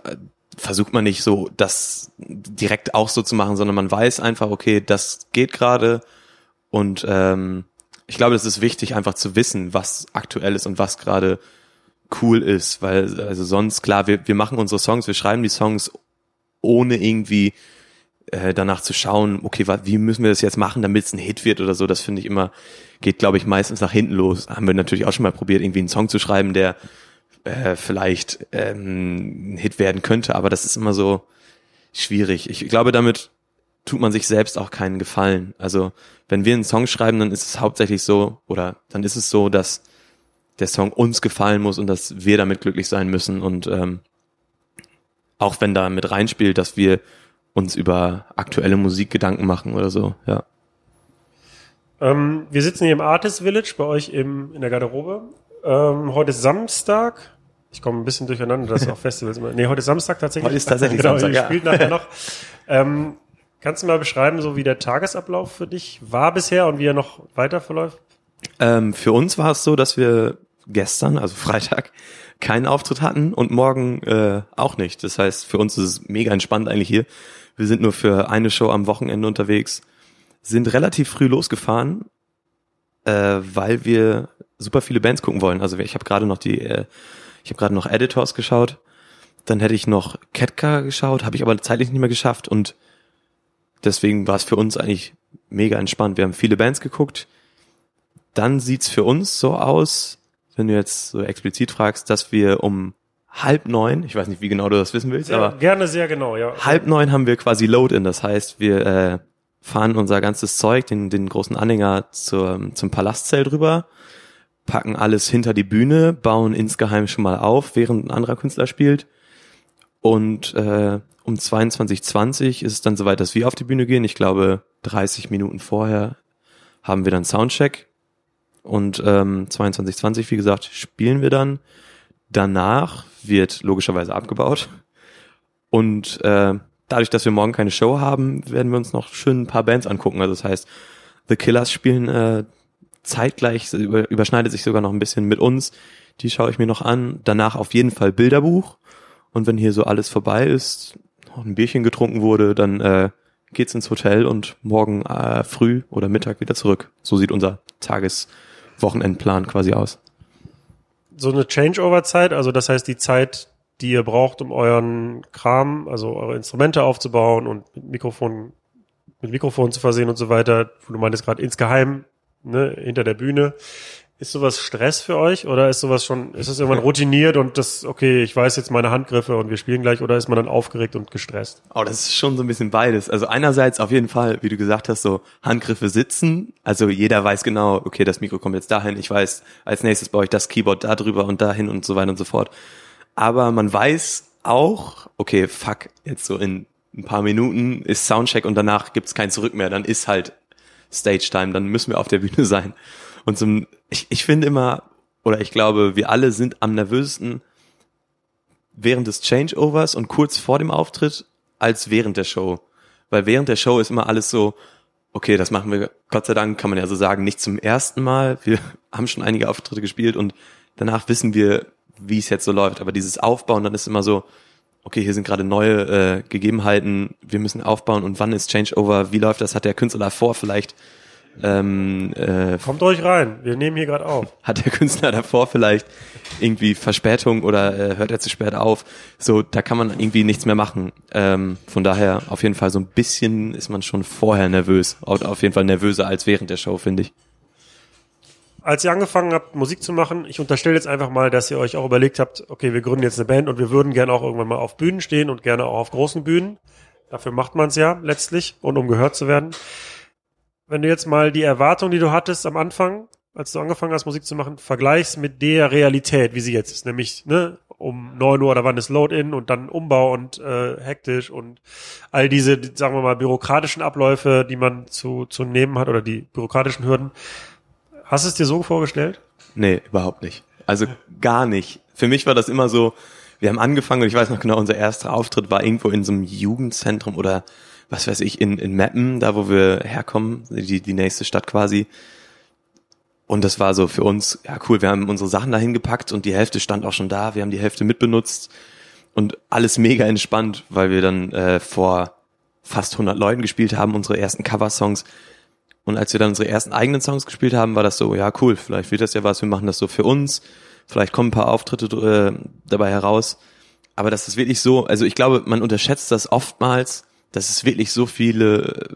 S4: äh, versucht man nicht so, das direkt auch so zu machen, sondern man weiß einfach, okay, das geht gerade und ähm, ich glaube, es ist wichtig, einfach zu wissen, was aktuell ist und was gerade cool ist, weil also sonst klar, wir, wir machen unsere Songs, wir schreiben die Songs ohne irgendwie äh, danach zu schauen, okay, wie müssen wir das jetzt machen, damit es ein Hit wird oder so, das finde ich immer, geht, glaube ich, meistens nach hinten los. Haben wir natürlich auch schon mal probiert, irgendwie einen Song zu schreiben, der äh, vielleicht ähm, ein Hit werden könnte, aber das ist immer so schwierig. Ich glaube, damit tut man sich selbst auch keinen Gefallen. Also, wenn wir einen Song schreiben, dann ist es hauptsächlich so, oder dann ist es so, dass der Song uns gefallen muss und dass wir damit glücklich sein müssen und ähm, auch wenn da mit reinspielt, dass wir uns über aktuelle Musik Gedanken machen oder so, ja.
S1: Ähm, wir sitzen hier im Artist Village bei euch im, in der Garderobe. Ähm, heute ist Samstag. Ich komme ein bisschen durcheinander, das ist auch Festivals immer. Nee, heute ist Samstag tatsächlich.
S4: Heute ist tatsächlich
S1: genau,
S4: Samstag,
S1: ihr
S4: ja.
S1: spielt nachher noch. Ähm, kannst du mal beschreiben, so wie der Tagesablauf für dich war bisher und wie er noch weiter verläuft?
S4: Ähm, für uns war es so, dass wir gestern, also Freitag, keinen Auftritt hatten und morgen äh, auch nicht. Das heißt, für uns ist es mega entspannt eigentlich hier. Wir sind nur für eine Show am Wochenende unterwegs, sind relativ früh losgefahren, äh, weil wir super viele Bands gucken wollen. Also ich habe gerade noch die, äh, ich habe gerade noch Editors geschaut, dann hätte ich noch Ketka geschaut, habe ich aber zeitlich nicht mehr geschafft und deswegen war es für uns eigentlich mega entspannt. Wir haben viele Bands geguckt. Dann sieht's für uns so aus, wenn du jetzt so explizit fragst, dass wir um halb neun, ich weiß nicht, wie genau du das wissen willst,
S1: Sehr,
S4: aber
S1: gerne sehr genau, ja.
S4: halb neun haben wir quasi Load-in. Das heißt, wir äh, fahren unser ganzes Zeug, den, den großen Anhänger zur, zum Palastzelt rüber, packen alles hinter die Bühne, bauen insgeheim schon mal auf, während ein anderer Künstler spielt. Und äh, um 22.20 ist es dann soweit, dass wir auf die Bühne gehen. Ich glaube, 30 Minuten vorher haben wir dann Soundcheck. Und ähm, 22.20, wie gesagt, spielen wir dann. Danach wird logischerweise abgebaut. Und äh, dadurch, dass wir morgen keine Show haben, werden wir uns noch schön ein paar Bands angucken. Also das heißt, The Killers spielen äh, zeitgleich, über, überschneidet sich sogar noch ein bisschen mit uns. Die schaue ich mir noch an. Danach auf jeden Fall Bilderbuch. Und wenn hier so alles vorbei ist, noch ein Bierchen getrunken wurde, dann äh, geht's ins Hotel und morgen äh, früh oder Mittag wieder zurück. So sieht unser Tageswochenendplan quasi aus.
S1: So eine Changeover-Zeit, also das heißt die Zeit, die ihr braucht, um euren Kram, also eure Instrumente aufzubauen und mit Mikrofon, mit Mikrofon zu versehen und so weiter. Du meintest gerade insgeheim, ne, hinter der Bühne. Ist sowas Stress für euch oder ist sowas schon, ist es irgendwann routiniert und das, okay, ich weiß jetzt meine Handgriffe und wir spielen gleich oder ist man dann aufgeregt und gestresst?
S4: Oh, das ist schon so ein bisschen beides. Also einerseits auf jeden Fall, wie du gesagt hast, so Handgriffe sitzen. Also jeder weiß genau, okay, das Mikro kommt jetzt dahin. Ich weiß, als nächstes baue ich das Keyboard da drüber und dahin und so weiter und so fort. Aber man weiß auch, okay, fuck, jetzt so in ein paar Minuten ist Soundcheck und danach gibt's kein Zurück mehr. Dann ist halt Stage Time, dann müssen wir auf der Bühne sein. Und zum, ich, ich finde immer, oder ich glaube, wir alle sind am nervösesten während des Changeovers und kurz vor dem Auftritt als während der Show. Weil während der Show ist immer alles so, okay, das machen wir, Gott sei Dank kann man ja so sagen, nicht zum ersten Mal. Wir haben schon einige Auftritte gespielt und danach wissen wir, wie es jetzt so läuft. Aber dieses Aufbauen, dann ist immer so, okay, hier sind gerade neue äh, Gegebenheiten, wir müssen aufbauen und wann ist Changeover, wie läuft das, hat der Künstler davor vielleicht ähm, äh,
S1: Kommt euch rein, wir nehmen hier gerade auf.
S4: hat der Künstler davor vielleicht irgendwie Verspätung oder äh, hört er zu spät auf. So, da kann man irgendwie nichts mehr machen. Ähm, von daher auf jeden Fall so ein bisschen ist man schon vorher nervös. Auf auf jeden Fall nervöser als während der Show, finde ich.
S1: Als ihr angefangen habt, Musik zu machen, ich unterstelle jetzt einfach mal, dass ihr euch auch überlegt habt, okay, wir gründen jetzt eine Band und wir würden gerne auch irgendwann mal auf Bühnen stehen und gerne auch auf großen Bühnen. Dafür macht man es ja letztlich und um gehört zu werden. Wenn du jetzt mal die Erwartung, die du hattest am Anfang, als du angefangen hast, Musik zu machen, vergleichst mit der Realität, wie sie jetzt ist, nämlich ne, um neun Uhr oder wann ist Load-In und dann Umbau und äh, hektisch und all diese, die, sagen wir mal, bürokratischen Abläufe, die man zu, zu nehmen hat oder die bürokratischen Hürden. Hast du es dir so vorgestellt?
S4: Nee, überhaupt nicht. Also gar nicht. Für mich war das immer so, wir haben angefangen und ich weiß noch genau, unser erster Auftritt war irgendwo in so einem Jugendzentrum oder was weiß ich, in, in Meppen, da wo wir herkommen, die, die nächste Stadt quasi. Und das war so für uns, ja cool, wir haben unsere Sachen dahin gepackt und die Hälfte stand auch schon da, wir haben die Hälfte mitbenutzt und alles mega entspannt, weil wir dann äh, vor fast 100 Leuten gespielt haben, unsere ersten Coversongs. Und als wir dann unsere ersten eigenen Songs gespielt haben, war das so, ja cool, vielleicht wird das ja was, wir machen das so für uns, vielleicht kommen ein paar Auftritte äh, dabei heraus. Aber das ist wirklich so, also ich glaube, man unterschätzt das oftmals, dass es wirklich so viele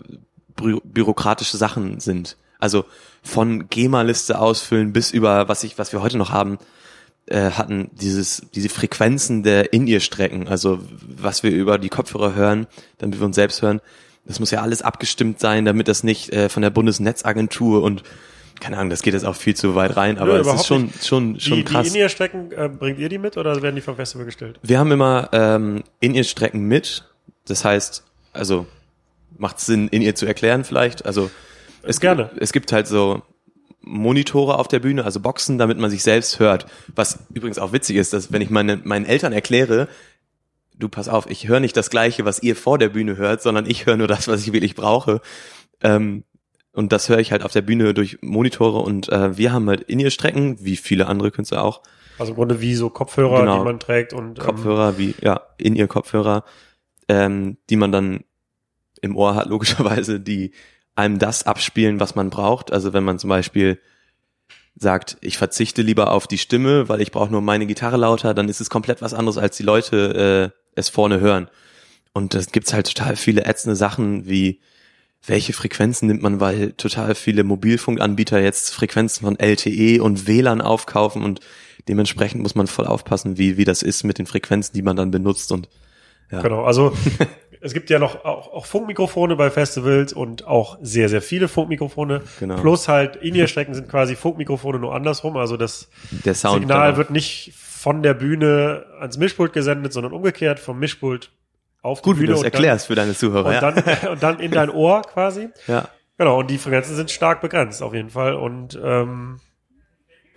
S4: bü bürokratische Sachen sind. Also von GEMA-Liste ausfüllen bis über, was ich, was wir heute noch haben, äh, hatten, dieses, diese Frequenzen der In-Ear-Strecken, also was wir über die Kopfhörer hören, damit wir uns selbst hören, das muss ja alles abgestimmt sein, damit das nicht äh, von der Bundesnetzagentur und keine Ahnung, das geht jetzt auch viel zu weit rein, aber
S1: Nö,
S4: es ist schon,
S1: nicht.
S4: schon, schon
S1: die,
S4: krass.
S1: Die In-Ear-Strecken, äh, bringt ihr die mit oder werden die vom Festival gestellt?
S4: Wir haben immer ähm, in ihr Strecken mit. Das heißt, also macht Sinn, in ihr zu erklären vielleicht. Also es,
S1: Gerne.
S4: es gibt halt so Monitore auf der Bühne, also Boxen, damit man sich selbst hört. Was übrigens auch witzig ist, dass wenn ich meine, meinen Eltern erkläre, du pass auf, ich höre nicht das Gleiche, was ihr vor der Bühne hört, sondern ich höre nur das, was ich wirklich brauche. Ähm, und das höre ich halt auf der Bühne durch Monitore und äh, wir haben halt in ihr Strecken, wie viele andere Künstler auch,
S1: Also im Grunde wie so Kopfhörer,
S4: Genau.
S1: die man trägt und ähm,
S4: Kopfhörer, wie, ja, in ihr Kopfhörer, ähm, die man dann im Ohr hat, logischerweise, die einem das abspielen, was man braucht. Also wenn man zum Beispiel sagt, ich verzichte lieber auf die Stimme, weil ich brauche nur meine Gitarre lauter, dann ist es komplett was anderes, als die Leute äh, es vorne hören. Und das gibt's halt total viele ätzende Sachen wie welche Frequenzen nimmt man, weil total viele Mobilfunkanbieter jetzt Frequenzen von LTE und WLAN aufkaufen und dementsprechend muss man voll aufpassen, wie, wie das ist mit den Frequenzen, die man dann benutzt und ja.
S1: Genau, also es gibt ja noch auch, auch Funkmikrofone bei Festivals und auch sehr, sehr viele Funkmikrofone.
S4: Genau.
S1: Plus halt In-Ear-Strecken sind quasi Funkmikrofone nur andersrum. Also das
S4: Sound
S1: Signal
S4: dann-
S1: wird nicht von der Bühne ans Mischpult gesendet, sondern umgekehrt vom Mischpult auf
S4: Gut,
S1: die
S4: wie
S1: Bühne
S4: du das
S1: und dann-
S4: erklärst für deine Zuhörer.
S1: und
S4: ja.
S1: dann, und dann in dein Ohr quasi.
S4: ja,
S1: Genau, und die Frequenzen sind stark begrenzt auf jeden Fall. Und ähm,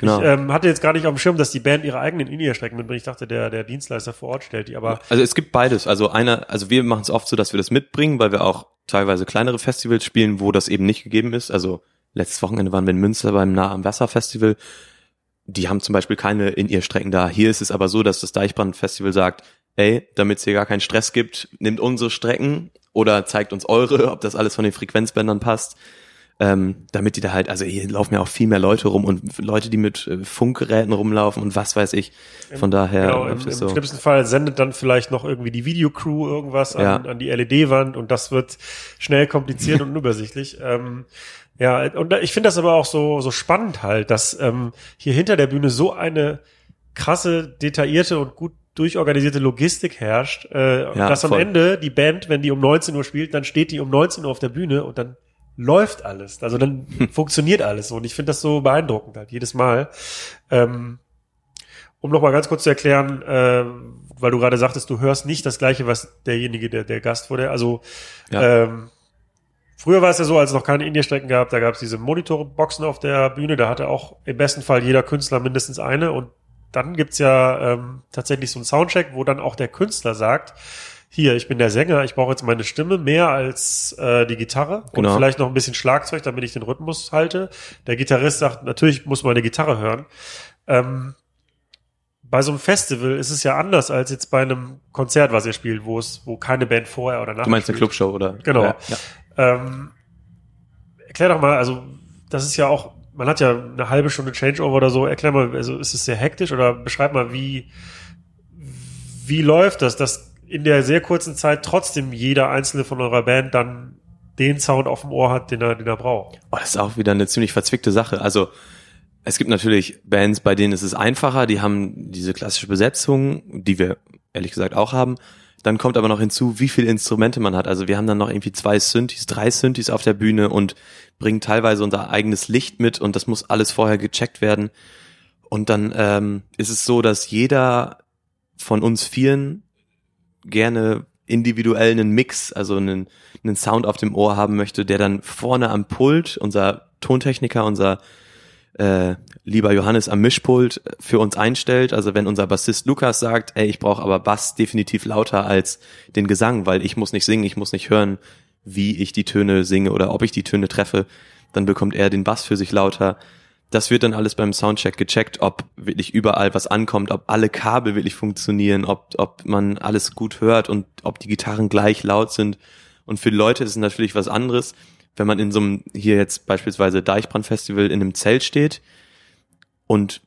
S4: genau.
S1: ich ähm, hatte jetzt gar nicht auf dem Schirm, dass die Band ihre eigenen In-Ear-Strecken mitbringt. Ich dachte, der, der Dienstleister vor Ort stellt die. Aber
S4: Also es gibt beides. Also einer, also wir machen es oft so, dass wir das mitbringen, weil wir auch teilweise kleinere Festivals spielen, wo das eben nicht gegeben ist. Also letztes Wochenende waren wir in Münster beim Nah am Wasser Festival. Die haben zum Beispiel keine in ihr Strecken da. Hier ist es aber so, dass das Deichbrand Festival sagt, ey, damit es hier gar keinen Stress gibt, nehmt unsere Strecken oder zeigt uns eure, ob das alles von den Frequenzbändern passt. Ähm, damit die da halt, also hier laufen ja auch viel mehr Leute rum und Leute, die mit äh, Funkgeräten rumlaufen und was weiß ich. Von daher
S1: genau, im,
S4: läuft
S1: im
S4: es so.
S1: schlimmsten Fall sendet dann vielleicht noch irgendwie die Videocrew irgendwas an,
S4: Ja.
S1: an die LED-Wand und das wird schnell kompliziert und unübersichtlich. Ähm, ja, und ich finde das aber auch so, so spannend halt, dass ähm, hier hinter der Bühne so eine krasse, detaillierte und gut durchorganisierte Logistik herrscht, äh,
S4: Ja,
S1: dass am
S4: voll.
S1: Ende die Band, wenn die um 19 Uhr spielt, dann steht die um 19 Uhr auf der Bühne und dann läuft alles. Also dann funktioniert alles. Und ich finde das so beeindruckend halt jedes Mal. Ähm, um noch mal ganz kurz zu erklären, äh, weil du gerade sagtest, du hörst nicht das Gleiche, was derjenige, der, der Gast wurde. Also
S4: Ja.
S1: ähm, früher war es ja so, als es noch keine Indie-Strecken gab, da gab es diese Monitorboxen auf der Bühne, da hatte auch im besten Fall jeder Künstler mindestens eine und dann gibt's ja ähm, tatsächlich so einen Soundcheck, wo dann auch der Künstler sagt, hier, ich bin der Sänger, ich brauche jetzt meine Stimme mehr als äh, die Gitarre und
S4: Genau.
S1: vielleicht noch ein bisschen Schlagzeug, damit ich den Rhythmus halte. Der Gitarrist sagt, natürlich muss man eine Gitarre hören. Ähm, bei so einem Festival ist es ja anders als jetzt bei einem Konzert, was ihr spielt, wo es, wo keine Band vorher oder nachher
S4: Du meinst eine
S1: spielt.
S4: Clubshow oder?
S1: Genau.
S4: Ja. ja.
S1: Ähm, erklär doch mal, also das ist ja auch, man hat ja eine halbe Stunde Changeover oder so. Erklär mal, also ist es sehr hektisch oder beschreib mal, wie wie läuft das, dass in der sehr kurzen Zeit trotzdem jeder einzelne von eurer Band dann den Sound auf dem Ohr hat, den er, den er braucht.
S4: Oh, das ist auch wieder eine ziemlich verzwickte Sache. Also es gibt natürlich Bands, bei denen ist es einfacher, die haben diese klassische Besetzung, die wir ehrlich gesagt auch haben. Dann kommt aber noch hinzu, wie viele Instrumente man hat. Also wir haben dann noch irgendwie zwei Synthes, drei Synthes auf der Bühne und bringen teilweise unser eigenes Licht mit und das muss alles vorher gecheckt werden. Und dann ähm, ist es so, dass jeder von uns vieren gerne individuell einen Mix, also einen, einen Sound auf dem Ohr haben möchte, der dann vorne am Pult, unser Tontechniker, unser äh, lieber Johannes am Mischpult für uns einstellt. Also wenn unser Bassist Lukas sagt, ey, ich brauche aber Bass definitiv lauter als den Gesang, weil ich muss nicht singen, ich muss nicht hören, wie ich die Töne singe oder ob ich die Töne treffe, dann bekommt er den Bass für sich lauter. Das wird dann alles beim Soundcheck gecheckt, ob wirklich überall was ankommt, ob alle Kabel wirklich funktionieren, ob, ob man alles gut hört und ob die Gitarren gleich laut sind. Und für die Leute ist es natürlich was anderes, wenn man in so einem, hier jetzt beispielsweise Deichbrand-Festival in einem Zelt steht und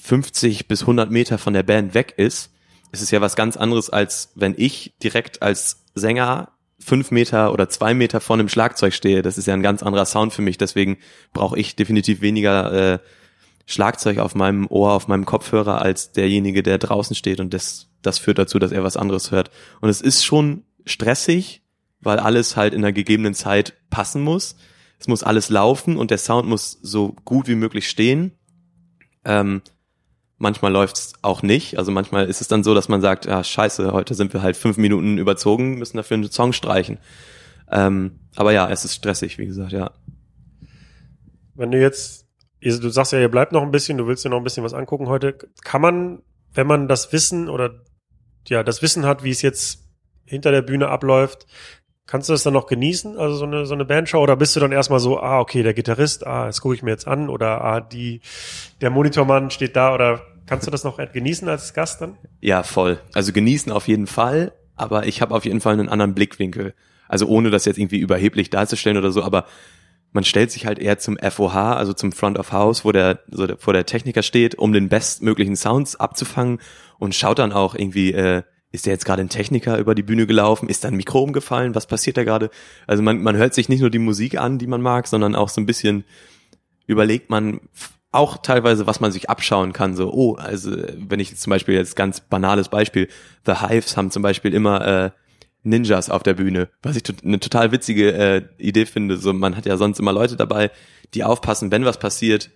S4: 50 bis 100 Meter von der Band weg ist, ist es ja was ganz anderes, als wenn ich direkt als Sänger fünf Meter oder zwei Meter vor einem Schlagzeug stehe. Das ist ja ein ganz anderer Sound für mich. Deswegen brauche ich definitiv weniger äh, Schlagzeug auf meinem Ohr, auf meinem Kopfhörer als derjenige, der draußen steht. Und das, das führt dazu, dass er was anderes hört. Und es ist schon stressig, weil alles halt in der gegebenen Zeit passen muss. Es muss alles laufen und der Sound muss so gut wie möglich stehen. Ähm, manchmal läuft's auch nicht. Also manchmal ist es dann so, dass man sagt, ja, scheiße, heute sind wir halt fünf Minuten überzogen, müssen dafür einen Song streichen. Ähm, aber ja, es ist stressig, wie gesagt, ja.
S1: Wenn du jetzt, du sagst ja, ihr bleibt noch ein bisschen, du willst dir noch ein bisschen was angucken heute. Kann man, wenn man das Wissen oder ja, das Wissen hat, wie es jetzt hinter der Bühne abläuft, kannst du das dann noch genießen? Also so eine, so eine Bandshow oder bist du dann erstmal so, ah, okay, der Gitarrist, ah, das gucke ich mir jetzt an oder ah, die, der Monitormann steht da oder kannst du das noch genießen als Gast dann?
S4: Ja, voll. Also genießen auf jeden Fall, aber ich habe auf jeden Fall einen anderen Blickwinkel. Also ohne das jetzt irgendwie überheblich darzustellen oder so, aber man stellt sich halt eher zum FOH, also zum Front of House, wo der, so der, vor der Techniker steht, um den bestmöglichen Sounds abzufangen und schaut dann auch irgendwie, äh, ist der jetzt gerade ein Techniker über die Bühne gelaufen? Ist da ein Mikro umgefallen? Was passiert da gerade? Also man, man hört sich nicht nur die Musik an, die man mag, sondern auch so ein bisschen überlegt man auch teilweise, was man sich abschauen kann. So, oh, also wenn ich jetzt zum Beispiel jetzt ganz banales Beispiel, The Hives haben zum Beispiel immer äh, Ninjas auf der Bühne, was ich eine total witzige äh, Idee finde. So, man hat ja sonst immer Leute dabei, die aufpassen, wenn was passiert.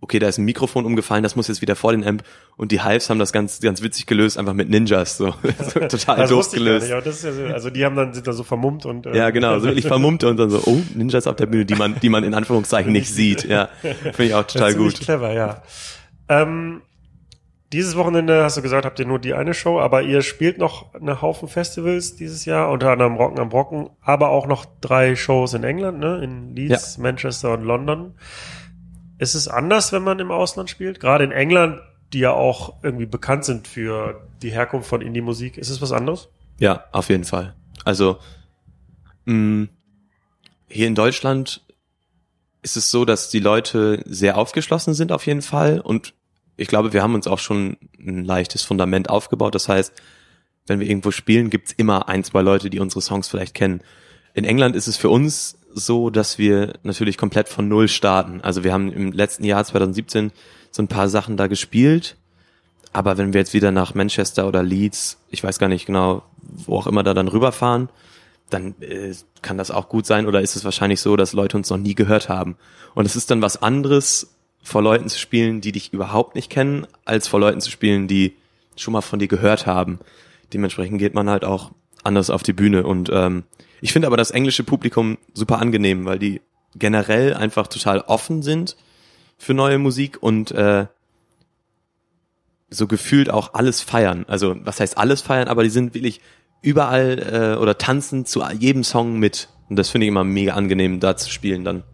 S4: Okay, da ist ein Mikrofon umgefallen, das muss jetzt wieder vor den Amp. Und die Hives haben das ganz, ganz witzig gelöst, einfach mit Ninjas, so, so total
S1: Das
S4: doof gelöst.
S1: nicht, das ist ja so, also die haben dann, sind da so vermummt und, äh,
S4: Ja, genau, so wirklich vermummt und dann so, oh, Ninjas auf der Bühne, die man, die man in Anführungszeichen nicht sieht. Ja, finde ich auch total
S1: Ja,
S4: gut.
S1: clever, ja. Ähm, dieses Wochenende hast du gesagt, habt ihr nur die eine Show, aber ihr spielt noch eine Haufen Festivals dieses Jahr, unter anderem Rocken am Brocken, aber auch noch drei Shows in England, ne? In Leeds, Manchester und London. Ist es anders, wenn man im Ausland spielt? Gerade in England, die ja auch irgendwie bekannt sind für die Herkunft von Indie-Musik. Ist es was anderes?
S4: Ja, auf jeden Fall. Also mh, hier in Deutschland ist es so, dass die Leute sehr aufgeschlossen sind auf jeden Fall und ich glaube, wir haben uns auch schon ein leichtes Fundament aufgebaut. Das heißt, wenn wir irgendwo spielen, gibt's immer ein, zwei Leute, die unsere Songs vielleicht kennen. In England ist es für uns so, dass wir natürlich komplett von Null starten. Also wir haben im letzten Jahr 2017 so ein paar Sachen da gespielt, aber wenn wir jetzt wieder nach Manchester oder Leeds, ich weiß gar nicht genau, wo auch immer da dann rüberfahren, dann äh, kann das auch gut sein oder ist es wahrscheinlich so, dass Leute uns noch nie gehört haben. Und es ist dann was anderes, vor Leuten zu spielen, die dich überhaupt nicht kennen, als vor Leuten zu spielen, die schon mal von dir gehört haben. Dementsprechend geht man halt auch anders auf die Bühne. Und ähm, ich finde aber das englische Publikum super angenehm, weil die generell einfach total offen sind für neue Musik und äh, so gefühlt auch alles feiern. Also was heißt alles feiern, aber die sind wirklich überall äh, oder tanzen zu jedem Song mit. Und das finde ich immer mega angenehm, da zu spielen dann.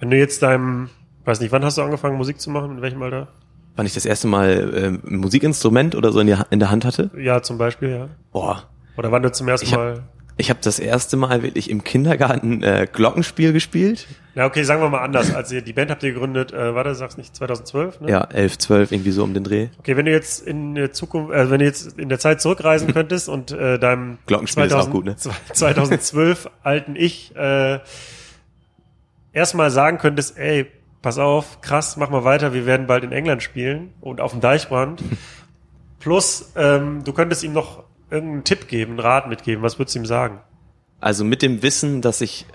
S1: Wenn du jetzt deinem, weiß nicht, wann hast du angefangen, Musik zu machen? In welchem Alter?
S4: Wann ich das erste Mal äh, ein Musikinstrument oder so in, die, in der Hand hatte?
S1: Ja, zum Beispiel, ja.
S4: Boah,
S1: Oder wann du zum ersten
S4: Ich hab-
S1: Mal.
S4: ich habe das erste Mal wirklich im Kindergarten äh, Glockenspiel gespielt.
S1: Na, okay, sagen wir mal anders. Als ihr die Band habt ihr gegründet, äh, war das, sagst nicht 2012, ne?
S4: Ja, elf, zwölf, irgendwie so um den Dreh.
S1: Okay, wenn du jetzt in der Zukunft, äh, wenn du jetzt in der Zeit zurückreisen könntest und äh, deinem
S4: Glockenspiel ist auch gut, ne?
S1: 2012 alten Ich äh, erstmal sagen könntest, ey, pass auf, krass, mach mal weiter, wir werden bald in England spielen und auf dem Deichbrand. Plus, ähm, du könntest ihm noch irgendeinen Tipp geben, einen Rat mitgeben. Was würdest du ihm sagen?
S4: Also mit dem Wissen, dass ich,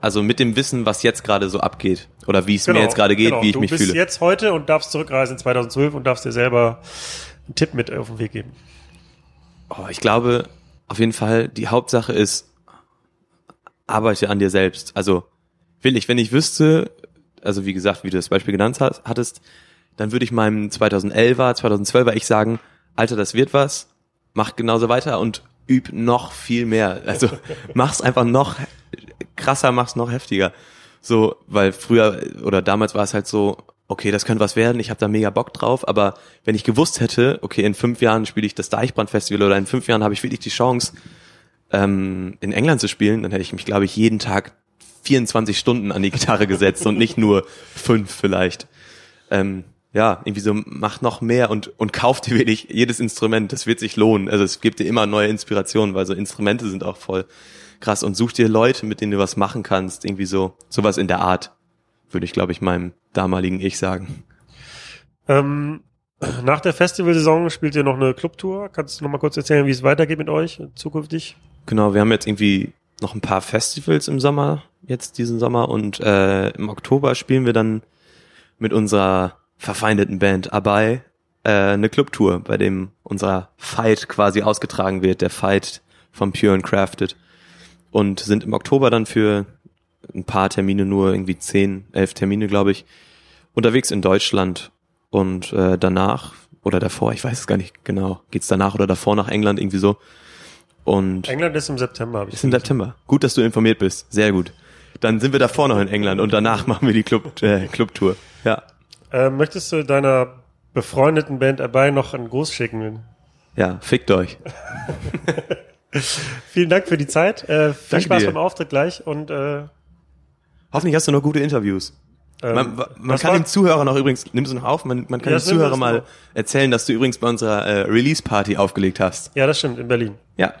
S4: also mit dem Wissen, was jetzt gerade so abgeht oder wie es mir jetzt gerade geht,
S1: genau.
S4: wie ich
S1: du
S4: mich
S1: bist
S4: fühle.
S1: jetzt heute und darfst zurückreisen in 2012 und darfst dir selber einen Tipp mit auf den Weg geben.
S4: Oh, ich glaube, auf jeden Fall, die Hauptsache ist, arbeite an dir selbst. Also will ich, wenn ich wüsste, also wie gesagt, wie du das Beispiel genannt hast, hattest, dann würde ich meinem 2011er, 2012er ich sagen, Alter, das wird was, mach genauso weiter und üb noch viel mehr. Also mach's einfach noch krasser, mach's noch heftiger. So, weil früher oder damals war es halt so, okay, das könnte was werden, ich habe da mega Bock drauf, aber wenn ich gewusst hätte, okay, in fünf Jahren spiele ich das Deichbrand-Festival oder in fünf Jahren habe ich wirklich die Chance, ähm, in England zu spielen, dann hätte ich mich, glaube ich, jeden Tag 24 Stunden an die Gitarre gesetzt und nicht nur fünf vielleicht. Ähm, ja, irgendwie so, mach noch mehr und, und kauf dir wirklich jedes Instrument, das wird sich lohnen. Also es gibt dir immer neue Inspirationen, weil so Instrumente sind auch voll krass und such dir Leute, mit denen du was machen kannst, irgendwie so, sowas in der Art, würde ich, glaube ich, meinem damaligen Ich sagen.
S1: Ähm, nach der Festivalsaison spielt ihr noch eine Clubtour. Kannst du noch mal kurz erzählen, wie es weitergeht mit euch zukünftig?
S4: Genau, wir haben jetzt irgendwie noch ein paar Festivals im Sommer, jetzt diesen Sommer und äh, im Oktober spielen wir dann mit unserer verfeindeten Band Abai äh, eine Clubtour, bei dem unser Fight quasi ausgetragen wird, der Fight vom Pure and Crafted. Und sind im Oktober dann für ein paar Termine nur irgendwie zehn, elf Termine, glaube ich, unterwegs in Deutschland. Und äh, danach oder davor, ich weiß es gar nicht genau, geht's danach oder davor nach England irgendwie so und
S1: England ist im September, habe ich
S4: ist im September. Gut, dass du informiert bist. Sehr gut. Dann sind wir davor noch in England und danach machen wir die Club, äh, Clubtour. Ja.
S1: Äh, möchtest du deiner befreundeten Band dabei noch einen Gruß schicken?
S4: Ja, fickt euch.
S1: Vielen Dank für die Zeit. Äh, viel
S4: Danke
S1: Spaß
S4: dir.
S1: beim Auftritt gleich und äh,
S4: Hoffentlich hast du noch gute Interviews.
S1: ähm,
S4: Man, man kann dem Zuhörer noch übrigens, nimmst du noch auf, man, man kann
S1: Ja,
S4: dem Zuhörer mal erzählen, dass du übrigens bei unserer äh, Release-Party aufgelegt hast.
S1: Ja, das stimmt, in Berlin.
S4: Ja.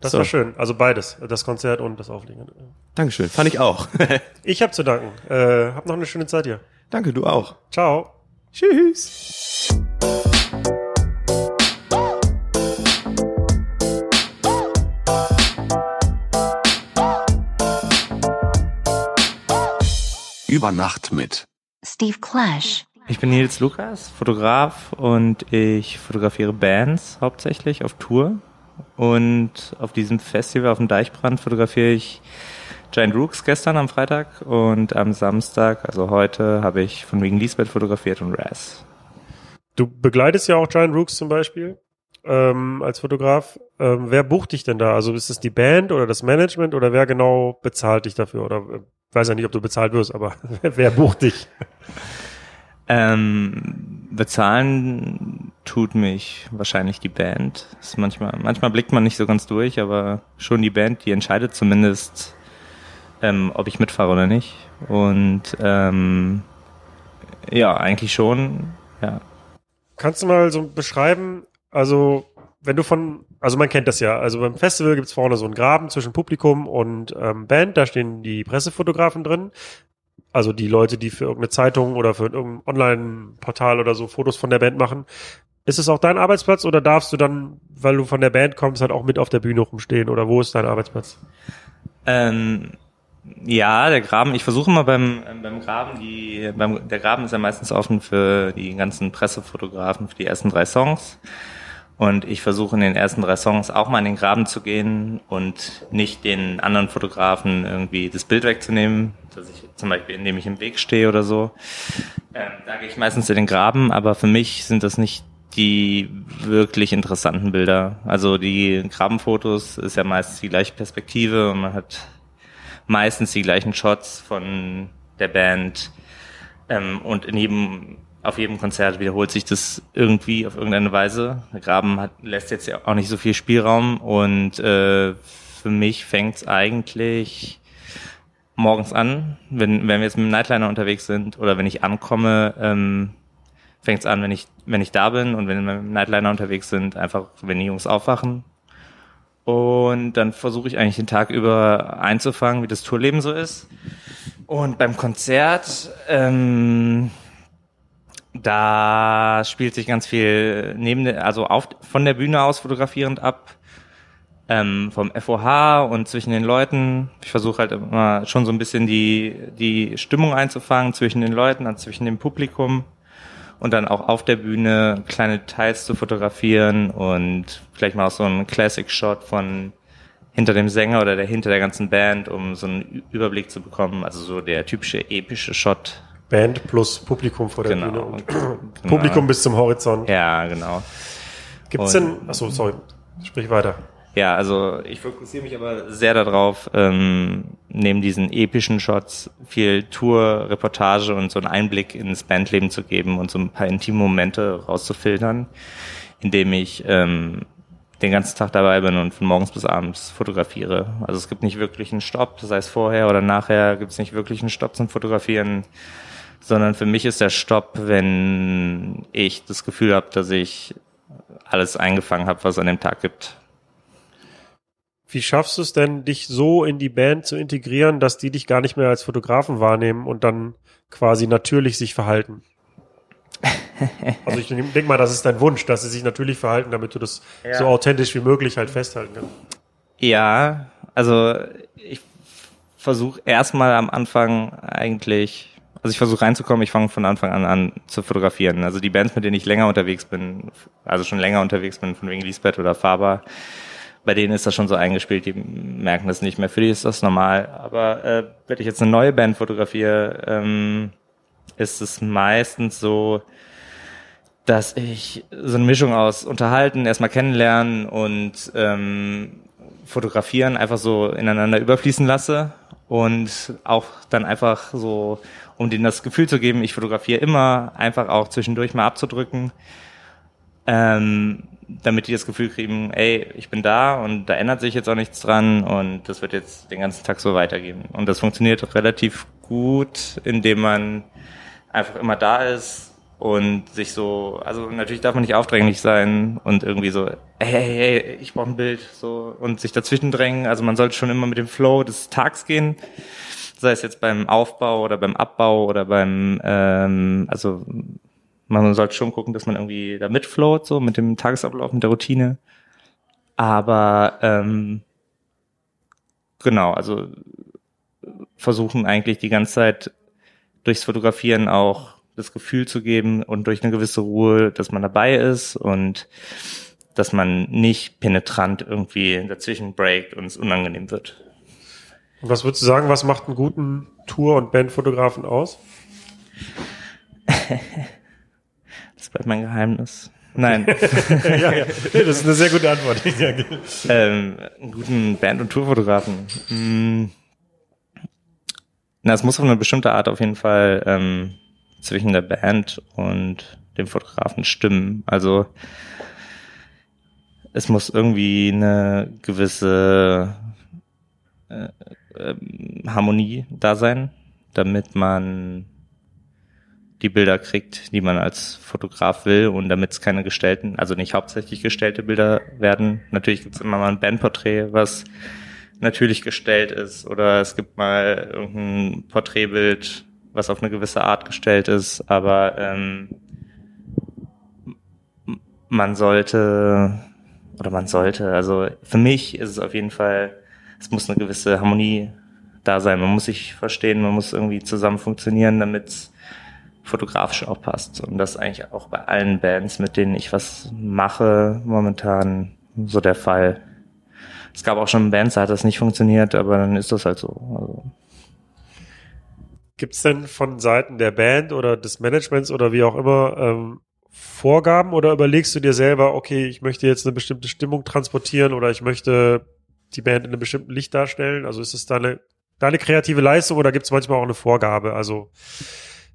S1: Das
S4: so.
S1: war schön. Also beides, das Konzert und das Auflegen.
S4: Dankeschön, fand ich auch.
S1: ich habe zu danken. Äh, hab noch eine schöne Zeit hier.
S4: Danke, du auch.
S1: Ciao.
S4: Tschüss.
S7: Über Nacht mit
S8: Steve Clash.
S5: Ich bin Nils Lukas, Fotograf und ich fotografiere Bands hauptsächlich auf Tour und auf diesem Festival auf dem Deichbrand fotografiere ich Giant Rooks gestern am Freitag und am Samstag, also heute, habe ich von wegen Lisbeth fotografiert und Raz.
S1: Du begleitest ja auch Giant Rooks zum Beispiel ähm, als Fotograf. Ähm, wer bucht dich denn da? Also ist es die Band oder das Management oder wer genau bezahlt dich dafür? Oder äh, weiß ja nicht, ob du bezahlt wirst, aber wer bucht dich?
S5: Ähm, bezahlen tut mich wahrscheinlich die Band. Ist manchmal, manchmal blickt man nicht so ganz durch, aber schon die Band, die entscheidet zumindest, ähm, ob ich mitfahre oder nicht. Und ähm, ja, eigentlich schon, ja.
S1: Kannst du mal so beschreiben, also wenn du von, also man kennt das ja, also beim Festival gibt's vorne so einen Graben zwischen Publikum und ähm, Band, da stehen die Pressefotografen drin. Also die Leute, die für irgendeine Zeitung oder für irgendein Online-Portal oder so Fotos von der Band machen. Ist es auch dein Arbeitsplatz oder darfst du dann, weil du von der Band kommst, halt auch mit auf der Bühne rumstehen oder wo ist dein Arbeitsplatz?
S5: Ähm, ja, der Graben, ich versuche mal beim, beim Graben, die, beim, der Graben ist ja meistens offen für die ganzen Pressefotografen für die ersten drei Songs. Und ich versuche in den ersten drei Songs auch mal in den Graben zu gehen und nicht den anderen Fotografen irgendwie das Bild wegzunehmen, dass ich zum Beispiel, indem ich im Weg stehe oder so. Ähm, da gehe ich meistens in den Graben, aber für mich sind das nicht die wirklich interessanten Bilder. Also die Grabenfotos ist ja meistens die gleiche Perspektive und man hat meistens die gleichen Shots von der Band. Ähm, und in jedem auf jedem Konzert wiederholt sich das irgendwie auf irgendeine Weise. Graben hat, lässt jetzt ja auch nicht so viel Spielraum und äh, für mich fängt's eigentlich morgens an, wenn, wenn wir jetzt mit dem Nightliner unterwegs sind oder wenn ich ankomme, ähm, fängt's an, wenn ich, wenn ich da bin und wenn wir mit dem Nightliner unterwegs sind, einfach wenn die Jungs aufwachen. Und dann versuche ich eigentlich den Tag über einzufangen, wie das Tourleben so ist. Und beim Konzert ähm, da spielt sich ganz viel neben, der, also auf, von der Bühne aus fotografierend ab, ähm, vom FOH und zwischen den Leuten. Ich versuche halt immer schon so ein bisschen die, die Stimmung einzufangen zwischen den Leuten, also zwischen dem Publikum und dann auch auf der Bühne kleine Details zu fotografieren und vielleicht mal auch so einen Classic-Shot von hinter dem Sänger oder der hinter der ganzen Band, um so einen Überblick zu bekommen. Also so der typische epische Shot
S1: Band plus Publikum vor der
S5: Genau.
S1: Bühne und
S5: Genau.
S1: Publikum bis zum Horizont.
S5: Ja, genau.
S1: Gibt's
S5: Und-
S1: denn, achso, sorry, sprich weiter.
S5: Ja, also ich fokussiere mich aber sehr darauf, ähm, neben diesen epischen Shots viel Tour, Reportage und so einen Einblick ins Bandleben zu geben und so ein paar intime Momente rauszufiltern, indem ich ähm, den ganzen Tag dabei bin und von morgens bis abends fotografiere. Also es gibt nicht wirklich einen Stopp, sei es vorher oder nachher, gibt es nicht wirklich einen Stopp zum Fotografieren, sondern für mich ist der Stopp, wenn ich das Gefühl habe, dass ich alles eingefangen habe, was es an dem Tag gibt.
S1: Wie schaffst du es denn, dich so in die Band zu integrieren, dass die dich gar nicht mehr als Fotografen wahrnehmen und dann quasi natürlich sich verhalten? Also ich denke mal, das ist dein Wunsch, dass sie sich natürlich verhalten, damit du das
S5: Ja.
S1: so authentisch wie möglich halt festhalten kannst.
S5: Ja, also ich versuche erstmal am Anfang eigentlich, also ich versuche reinzukommen, ich fange von Anfang an an zu fotografieren. Also die Bands, mit denen ich länger unterwegs bin, also schon länger unterwegs bin, von wegen Lisbeth oder Faber, bei denen ist das schon so eingespielt, die merken das nicht mehr. Für die ist das normal. Aber äh, wenn ich jetzt eine neue Band fotografiere, ähm, ist es meistens so, dass ich so eine Mischung aus unterhalten, erstmal kennenlernen und ähm, fotografieren einfach so ineinander überfließen lasse und auch dann einfach so, um denen das Gefühl zu geben, ich fotografiere immer, einfach auch zwischendurch mal abzudrücken, ähm, damit die das Gefühl kriegen, ey, ich bin da und da ändert sich jetzt auch nichts dran und das wird jetzt den ganzen Tag so weitergehen. Und das funktioniert relativ gut, indem man einfach immer da ist und sich so, also natürlich darf man nicht aufdringlich sein und irgendwie so, hey, hey, hey, ich brauche ein Bild, so und sich dazwischen drängen. Also man sollte schon immer mit dem Flow des Tags gehen, sei es jetzt beim Aufbau oder beim Abbau oder beim, ähm, also man sollte schon gucken, dass man irgendwie da mitflowt, so mit dem Tagesablauf, mit der Routine. Aber ähm, genau, also versuchen eigentlich die ganze Zeit durchs Fotografieren auch das Gefühl zu geben und durch eine gewisse Ruhe, dass man dabei ist und dass man nicht penetrant irgendwie dazwischen breakt und es unangenehm wird.
S1: Und was würdest du sagen, was macht einen guten Tour- und Bandfotografen aus?
S5: das bleibt mein Geheimnis. Nein.
S1: ja, ja. Nee, das ist eine sehr gute Antwort.
S5: ähm, einen guten Band- und Tourfotografen. Hm. Na, es muss auf eine bestimmte Art auf jeden Fall ähm, zwischen der Band und dem Fotografen stimmen. Also es muss irgendwie eine gewisse äh, äh, Harmonie da sein, damit man die Bilder kriegt, die man als Fotograf will und damit es keine gestellten, also nicht hauptsächlich gestellte Bilder werden. Natürlich gibt es immer mal ein Bandporträt, was natürlich gestellt ist oder es gibt mal irgendein Porträtbild, was auf eine gewisse Art gestellt ist, aber ähm, man sollte oder man sollte, also für mich ist es auf jeden Fall, es muss eine gewisse Harmonie da sein. Man muss sich verstehen, man muss irgendwie zusammen funktionieren, damit es fotografisch auch passt. Und das ist eigentlich auch bei allen Bands, mit denen ich was mache, momentan so der Fall. Es gab auch schon Bands, da hat das nicht funktioniert, aber dann ist das halt so. Also.
S1: Gibt es denn von Seiten der Band oder des Managements oder wie auch immer ähm, Vorgaben oder überlegst du dir selber, okay, ich möchte jetzt eine bestimmte Stimmung transportieren oder ich möchte die Band in einem bestimmten Licht darstellen? Also ist es deine, deine kreative Leistung oder gibt es manchmal auch eine Vorgabe? Also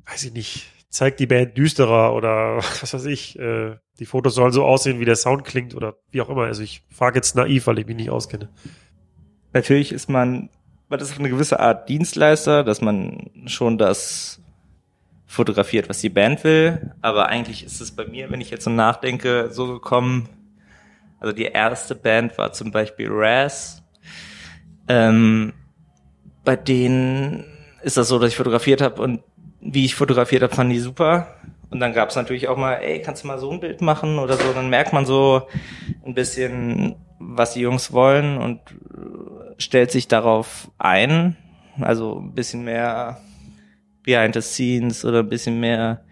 S1: weiß ich nicht, zeigt die Band düsterer oder was weiß ich, äh, die Fotos sollen so aussehen, wie der Sound klingt oder wie auch immer. Also ich frage jetzt naiv, weil ich mich nicht auskenne.
S5: Natürlich ist man, man ist auf eine gewisse Art Dienstleister, dass man schon das fotografiert, was die Band will, aber eigentlich ist es bei mir, wenn ich jetzt so nachdenke, so gekommen, also die erste Band war zum Beispiel Raz, ähm, bei denen ist das so, dass ich fotografiert habe und wie ich fotografiert habe, fanden die super. Und dann gab es natürlich auch mal, ey, kannst du mal so ein Bild machen oder so. Dann merkt man so ein bisschen, was die Jungs wollen und stellt sich darauf ein. Also ein bisschen mehr Behind the Scenes oder ein bisschen mehr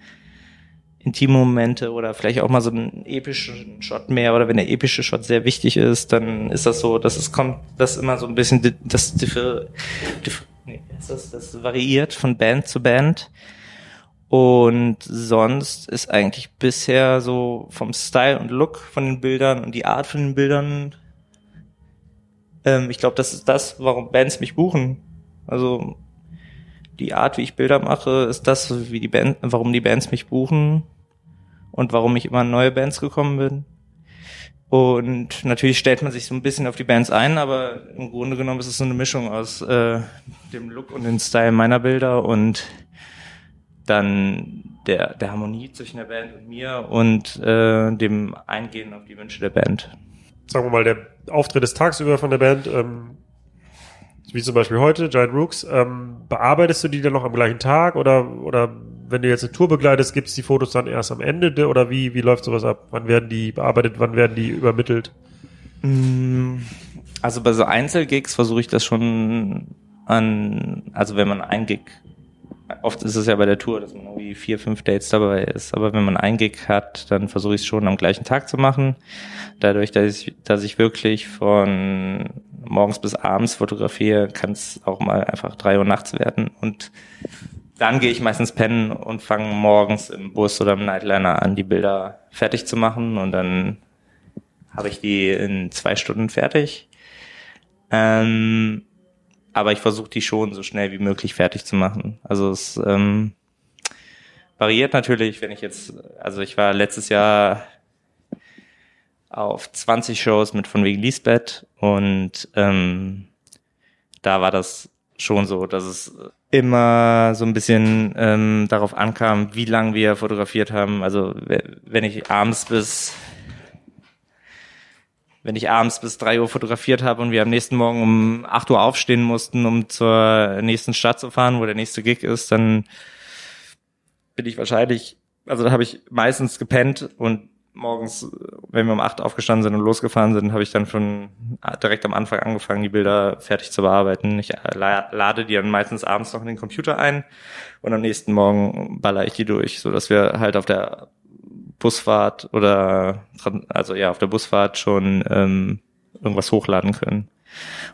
S5: intime Momente oder vielleicht auch mal so einen epischen Shot mehr oder wenn der epische Shot sehr wichtig ist, dann ist das so, dass es kommt, dass immer so ein bisschen das, nee, das, das variiert von Band zu Band. Und sonst ist eigentlich bisher so vom Style und Look von den Bildern und die Art von den Bildern, ähm, ich glaube, das ist das, warum Bands mich buchen. Also die Art, wie ich Bilder mache, ist das, wie die Band, warum die Bands mich buchen und warum ich immer an neue Bands gekommen bin. Und natürlich stellt man sich so ein bisschen auf die Bands ein, aber im Grunde genommen ist es so eine Mischung aus äh, dem Look und dem Style meiner Bilder und dann der, der Harmonie zwischen der Band und mir und äh, dem Eingehen auf die Wünsche der Band.
S1: Sagen wir mal, der Auftritt des tagsüber von der Band, ähm, wie zum Beispiel heute, Giant Rooks, ähm, bearbeitest du die dann noch am gleichen Tag oder, oder wenn du jetzt eine Tour begleitest, gibt es die Fotos dann erst am Ende oder wie, wie läuft sowas ab? Wann werden die bearbeitet, wann werden die übermittelt?
S5: Mm, also bei so Einzelgigs versuche ich das schon an, also wenn man ein Gig, oft ist es ja bei der Tour, dass man irgendwie vier, fünf Dates dabei ist, aber wenn man ein Gig hat, dann versuche ich es schon am gleichen Tag zu machen. Dadurch, dass ich, dass ich wirklich von morgens bis abends fotografiere, kann es auch mal einfach drei Uhr nachts werden und dann gehe ich meistens pennen und fange morgens im Bus oder im Nightliner an, die Bilder fertig zu machen und dann habe ich die in zwei Stunden fertig. Ähm, aber ich versuche die schon so schnell wie möglich fertig zu machen. Also es ähm, variiert natürlich, wenn ich jetzt, also ich war letztes Jahr auf 20 Shows mit von wegen Lisbeth und ähm, da war das schon so, dass es immer so ein bisschen ähm, darauf ankam, wie lang wir fotografiert haben. Also wenn ich abends bis wenn ich abends bis drei Uhr fotografiert habe und wir am nächsten Morgen um acht Uhr aufstehen mussten, um zur nächsten Stadt zu fahren, wo der nächste Gig ist, dann bin ich wahrscheinlich, also da habe ich meistens gepennt und morgens, wenn wir um acht aufgestanden sind und losgefahren sind, habe ich dann schon direkt am Anfang angefangen, die Bilder fertig zu bearbeiten. Ich äh, la- lade die dann meistens abends noch in den Computer ein und am nächsten Morgen baller ich die durch, so dass wir halt auf der Busfahrt oder also ja auf der Busfahrt schon ähm, irgendwas hochladen können.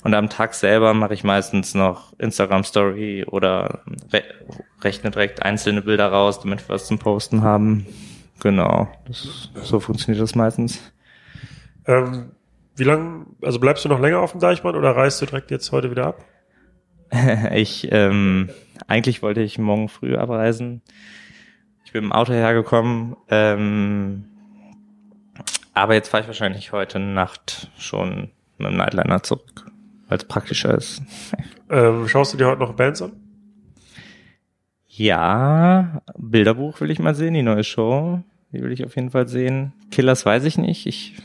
S5: Und am Tag selber mache ich meistens noch Instagram Story oder re rechne direkt einzelne Bilder raus, damit wir was zum Posten haben. Genau, das, so funktioniert das meistens.
S1: Ähm, wie lang, also bleibst du noch länger auf dem Deichbrand oder reist du direkt jetzt heute wieder ab?
S5: Ich, ähm, eigentlich wollte ich morgen früh abreisen. Ich bin im Auto hergekommen, ähm, aber jetzt fahre ich wahrscheinlich heute Nacht schon mit dem Nightliner zurück, weil es praktischer ist.
S1: Ähm, schaust du dir heute noch Bands an?
S5: Ja, Bilderbuch will ich mal sehen, die neue Show. Die will ich auf jeden Fall sehen. Killers weiß ich nicht. Ich,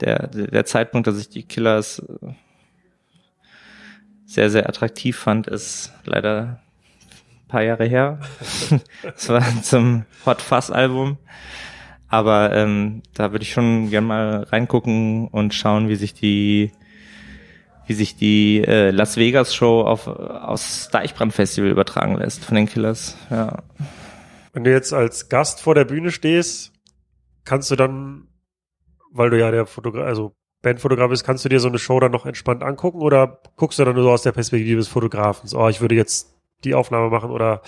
S5: der, der Zeitpunkt, dass ich die Killers äh, sehr, sehr attraktiv fand, ist leider paar Jahre her. Das war zum Hot Fuzz Album. Aber ähm, da würde ich schon gern mal reingucken und schauen, wie sich die wie sich die äh, Las Vegas Show auf aus Deichbrand Festival übertragen lässt von den Killers. Ja.
S1: Wenn du jetzt als Gast vor der Bühne stehst, kannst du dann, weil du ja der Fotograf, also Bandfotograf bist, kannst du dir so eine Show dann noch entspannt angucken oder guckst du dann nur so aus der Perspektive des Fotografen? Oh, ich würde jetzt die Aufnahme machen oder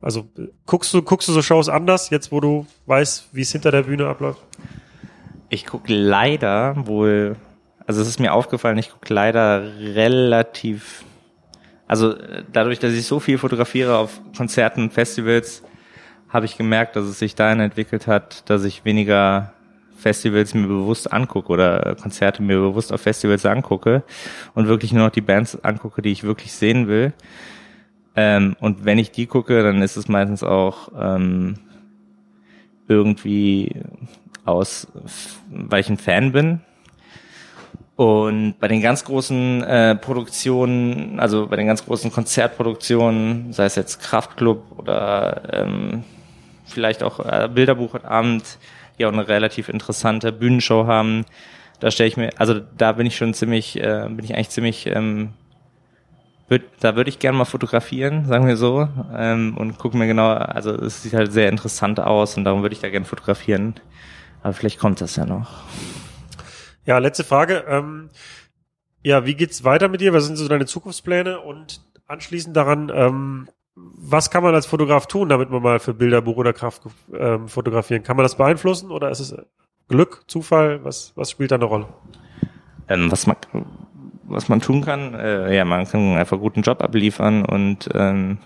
S1: also guckst du, guckst du so Shows anders, jetzt wo du weißt, wie es hinter der Bühne abläuft?
S5: Ich gucke leider wohl, also es ist mir aufgefallen, ich gucke leider relativ, also dadurch, dass ich so viel fotografiere auf Konzerten, Festivals, habe ich gemerkt, dass es sich dahin entwickelt hat, dass ich weniger Festivals mir bewusst angucke oder Konzerte mir bewusst auf Festivals angucke und wirklich nur noch die Bands angucke, die ich wirklich sehen will. Ähm, und wenn ich die gucke, dann ist es meistens auch ähm, irgendwie aus, weil ich ein Fan bin. Und bei den ganz großen äh, Produktionen, also bei den ganz großen Konzertproduktionen, sei es jetzt Kraftklub oder ähm, vielleicht auch äh, Bilderbuch heute Abend, die auch eine relativ interessante Bühnenshow haben, da stelle ich mir, also da bin ich schon ziemlich, äh, bin ich eigentlich ziemlich, ähm, würd, da würde ich gerne mal fotografieren, sagen wir so, ähm, und gucken mir genau, also es sieht halt sehr interessant aus und darum würde ich da gerne fotografieren. Aber vielleicht kommt das ja noch.
S1: Ja, letzte Frage. Ähm, ja, wie geht's weiter mit dir? Was sind so deine Zukunftspläne? Und anschließend daran, ähm, was kann man als Fotograf tun, damit man mal für Bilderbuch oder Kraft ähm, fotografieren? Kann man das beeinflussen oder ist es Glück, Zufall? Was, was spielt da eine Rolle?
S5: Ähm, was man was man tun kann, äh, ja, man kann einfach guten Job abliefern und ähm,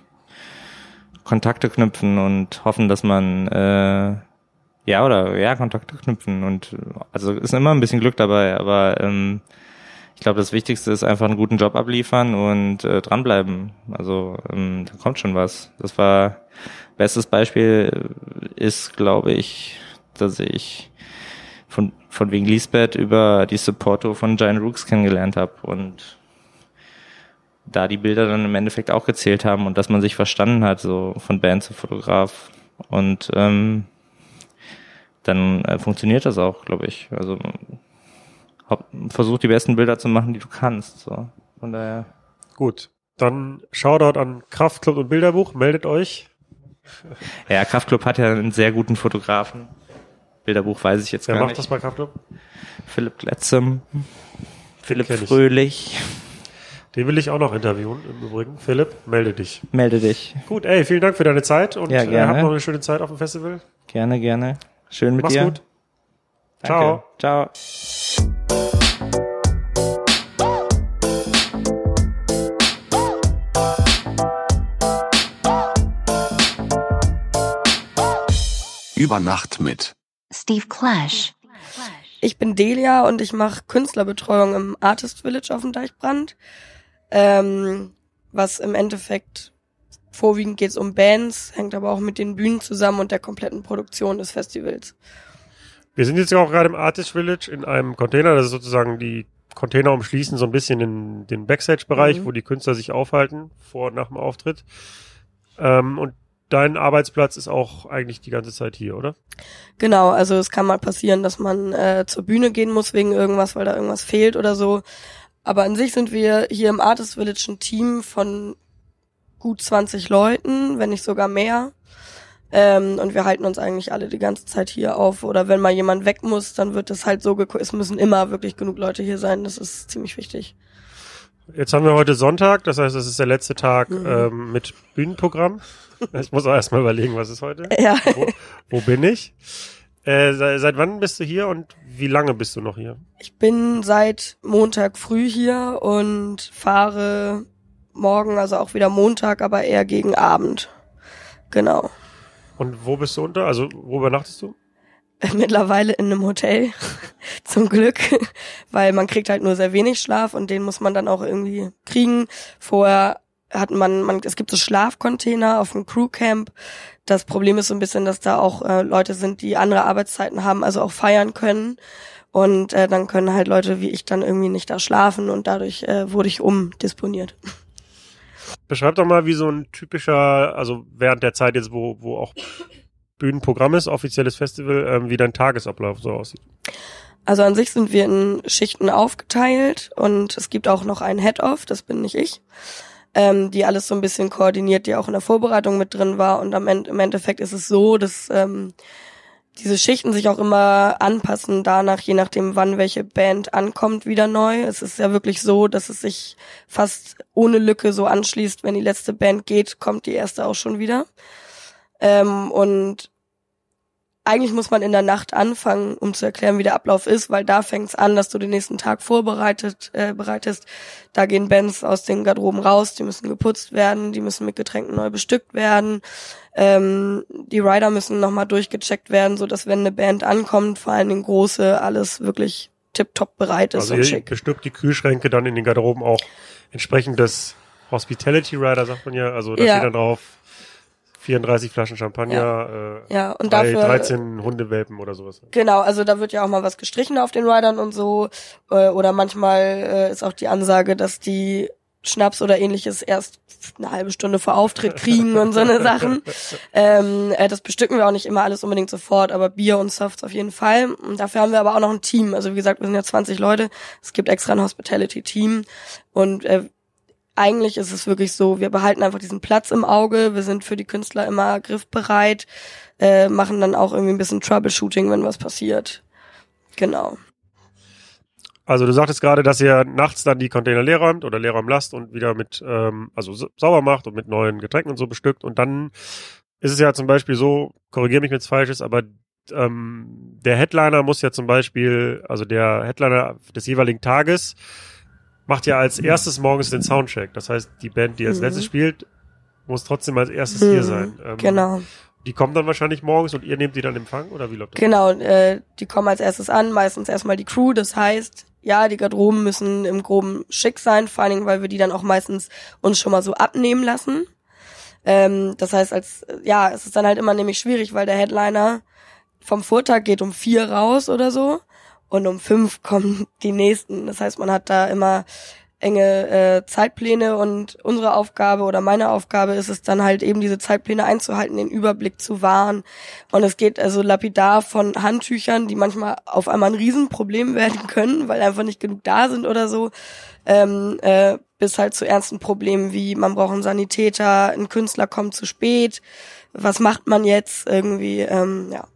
S5: Kontakte knüpfen und hoffen, dass man äh, ja oder ja Kontakte knüpfen und also ist immer ein bisschen Glück dabei, aber ähm, ich glaube, das Wichtigste ist einfach einen guten Job abliefern und äh, dranbleiben. Also ähm, da kommt schon was. Das war bestes Beispiel ist, glaube ich, dass ich von wegen Lisbeth über die Supporto von Giant Rooks kennengelernt habe und da die Bilder dann im Endeffekt auch gezählt haben und dass man sich verstanden hat, so von Band zu Fotograf und ähm, dann äh, funktioniert das auch, glaube ich. Also versuch die besten Bilder zu machen, die du kannst. So. Von daher.
S1: Gut. Dann Shoutout an Kraftclub und Bilderbuch. Meldet euch.
S5: Ja, Kraftclub hat ja einen sehr guten Fotografen. Bilderbuch weiß ich jetzt
S1: Wer
S5: gar
S1: macht
S5: nicht.
S1: das bei Kraftclub?
S5: Philipp Gletzem, Philipp. Fröhlich.
S1: Den will ich auch noch interviewen im Übrigen. Philipp, melde dich.
S5: Melde dich.
S1: Gut, ey, vielen Dank für deine Zeit und
S5: Ja,
S1: äh, habt noch eine schöne Zeit auf dem Festival.
S5: Gerne, gerne. Schön mit
S1: Mach's
S5: dir.
S1: gut.
S5: Danke. Ciao.
S7: Über Nacht mit.
S8: Steve Clash.
S6: Ich bin Delia und ich mache Künstlerbetreuung im Artist Village auf dem Deichbrand. Ähm, was im Endeffekt vorwiegend geht's um Bands, hängt aber auch mit den Bühnen zusammen und der kompletten Produktion des Festivals.
S1: Wir sind jetzt ja auch gerade im Artist Village in einem Container. Das ist sozusagen die Container umschließen so ein bisschen den, den Backstage-Bereich,
S6: Mhm.
S1: wo die Künstler sich aufhalten, vor und nach dem Auftritt. Ähm, und dein Arbeitsplatz ist auch eigentlich die ganze Zeit hier, oder?
S6: Genau, also es kann mal passieren, dass man äh, zur Bühne gehen muss wegen irgendwas, weil da irgendwas fehlt oder so. Aber an sich sind wir hier im Artist Village ein Team von gut 20 Leuten, wenn nicht sogar mehr. Ähm, und wir halten uns eigentlich alle die ganze Zeit hier auf. Oder wenn mal jemand weg muss, dann wird es halt so geguckt. Es müssen immer wirklich genug Leute hier sein. Das ist ziemlich wichtig.
S1: Jetzt haben wir heute Sonntag, das heißt, es ist der letzte Tag
S6: Mhm.
S1: ähm, mit Bühnenprogramm. Ich muss auch erstmal überlegen, was ist heute?
S6: Ja.
S1: Wo, wo bin ich? Äh, seit, seit wann bist du hier und wie lange bist du noch hier?
S6: Ich bin seit Montag früh hier und fahre morgen, also auch wieder Montag, aber eher gegen Abend. Genau.
S1: Und wo bist du unter? Also wo übernachtest du?
S6: Mittlerweile in einem Hotel. Zum Glück. Weil man kriegt halt nur sehr wenig Schlaf und den muss man dann auch irgendwie kriegen. Vorher hat man, man es gibt so Schlafcontainer auf dem Crewcamp. Das Problem ist so ein bisschen, dass da auch äh, Leute sind, die andere Arbeitszeiten haben, also auch feiern können. Und äh, dann können halt Leute wie ich dann irgendwie nicht da schlafen und dadurch äh, wurde ich umdisponiert.
S1: Beschreib doch mal, wie so ein typischer, also während der Zeit jetzt, wo, wo auch Bühnenprogramm ist, offizielles Festival, ähm, wie dein Tagesablauf so aussieht.
S6: Also an sich sind wir in Schichten aufgeteilt und es gibt auch noch einen Head-Off, das bin nicht ich, ähm, die alles so ein bisschen koordiniert, die auch in der Vorbereitung mit drin war. Und am Ende, im Endeffekt ist es so, dass ähm, diese Schichten sich auch immer anpassen danach, je nachdem, wann welche Band ankommt, wieder neu. Es ist ja wirklich so, dass es sich fast ohne Lücke so anschließt. Wenn die letzte Band geht, kommt die erste auch schon wieder. Ähm, und eigentlich muss man in der Nacht anfangen, um zu erklären, wie der Ablauf ist, weil da fängt es an, dass du den nächsten Tag vorbereitet äh, bereitest. Da gehen Bands aus den Garderoben raus, die müssen geputzt werden, die müssen mit Getränken neu bestückt werden. Ähm, die Rider müssen nochmal durchgecheckt werden, so dass wenn eine Band ankommt, vor allen Dingen große, alles wirklich tipptopp bereit ist
S1: Also
S6: und
S1: ihr
S6: schick.
S1: bestückt die Kühlschränke dann in den Garderoben auch entsprechend des Hospitality Rider, sagt man ja. Also da
S6: Ja.
S1: steht dann drauf 34 Flaschen Champagner, äh,
S6: Ja, und
S1: drei,
S6: dafür
S1: 13 Hundewelpen oder sowas.
S6: Genau, also da wird ja auch mal was gestrichen auf den Riders und so. Äh, oder manchmal äh, ist auch die Ansage, dass die Schnaps oder ähnliches erst eine halbe Stunde vor Auftritt kriegen und so eine Sachen. Ähm, äh, das bestücken wir auch nicht immer alles unbedingt sofort, aber Bier und Softs auf jeden Fall. Und dafür haben wir aber auch noch ein Team. Also wie gesagt, wir sind ja 20 Leute. Es gibt extra ein Hospitality-Team. Und äh, eigentlich ist es wirklich so, wir behalten einfach diesen Platz im Auge, wir sind für die Künstler immer griffbereit, äh, machen dann auch irgendwie ein bisschen Troubleshooting, wenn was passiert. Genau.
S1: Also du sagtest gerade, dass ihr nachts dann die Container leer räumt oder leer räumen lasst und wieder mit, ähm, also sa- sauber macht und mit neuen Getränken und so bestückt. Und dann ist es ja zum Beispiel so, korrigiere mich, wenn es falsch ist, aber ähm, der Headliner muss ja zum Beispiel, also der Headliner des jeweiligen Tages macht ja als erstes morgens den Soundcheck. Das heißt, die Band, die als
S6: Mhm.
S1: letztes spielt, muss trotzdem als erstes
S6: Mhm,
S1: hier sein. Ähm,
S6: Genau.
S1: Die kommen dann wahrscheinlich morgens und ihr nehmt die dann Empfang oder wie läuft das?
S6: Genau, äh, die kommen als erstes an, meistens erstmal die Crew, das heißt, ja, die Garderoben müssen im Groben schick sein, vor allen Dingen, weil wir die dann auch meistens uns schon mal so abnehmen lassen. Ähm, das heißt, als ja, es ist dann halt immer nämlich schwierig, weil der Headliner vom Vortag geht um vier raus oder so und um fünf kommen die nächsten. Das heißt, man hat da immer enge äh, Zeitpläne und unsere Aufgabe oder meine Aufgabe ist es dann halt eben diese Zeitpläne einzuhalten, den Überblick zu wahren. Und es geht also lapidar von Handtüchern, die manchmal auf einmal ein Riesenproblem werden können, weil einfach nicht genug da sind oder so, ähm, äh, bis halt zu ernsten Problemen wie man braucht einen Sanitäter, ein Künstler kommt zu spät, was macht man jetzt irgendwie, ähm, ja.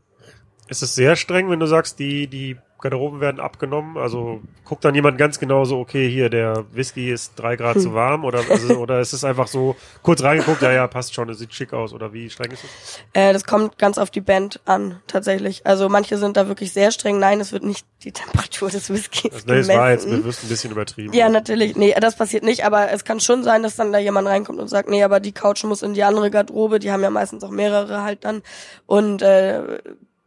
S1: Ist es sehr streng, wenn du sagst, die, die Garderoben werden abgenommen? Also guckt dann jemand ganz genau so, okay, hier, der Whisky ist drei Grad
S6: Hm.
S1: zu warm oder, also, oder ist es einfach so kurz reingeguckt, ja, ja, passt schon, es sieht schick aus oder wie streng ist es?
S6: Äh, das kommt ganz auf die Band an, tatsächlich. Also manche sind da wirklich sehr streng. Nein, es wird nicht die Temperatur des Whiskys
S1: Also, nee, es war jetzt
S6: gemessen.
S1: bewusst ein bisschen übertrieben.
S6: Ja, natürlich. Nee, das passiert nicht, aber es kann schon sein, dass dann da jemand reinkommt und sagt, nee, aber die Couch muss in die andere Garderobe, die haben ja meistens auch mehrere halt dann. Und äh,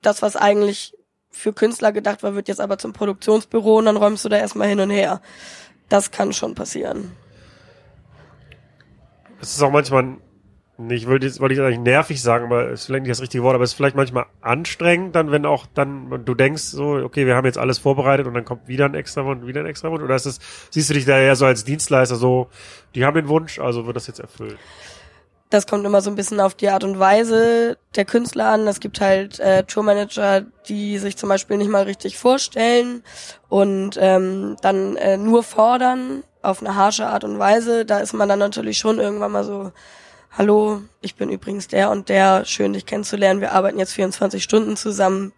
S6: das, was eigentlich für Künstler gedacht war, wird jetzt aber zum Produktionsbüro und dann räumst du da erstmal hin und her. Das kann schon passieren.
S1: Es ist auch manchmal, nicht, wollte jetzt, wollte ich eigentlich nervig sagen, aber es ist vielleicht nicht das richtige Wort, aber es ist vielleicht manchmal anstrengend, dann, wenn auch dann du denkst, so, okay, wir haben jetzt alles vorbereitet und dann kommt wieder ein extra Wunsch, wieder ein extra Wunsch, oder ist es, siehst du dich da eher so als Dienstleister, so, die haben den Wunsch, also wird das jetzt erfüllt?
S6: Das kommt immer so ein bisschen auf die Art und Weise der Künstler an. Es gibt halt äh, Tourmanager, die sich zum Beispiel nicht mal richtig vorstellen und ähm, dann äh, nur fordern auf eine harsche Art und Weise. Da ist man dann natürlich schon irgendwann mal so, hallo, ich bin übrigens der und der, schön dich kennenzulernen, wir arbeiten jetzt 24 Stunden zusammen,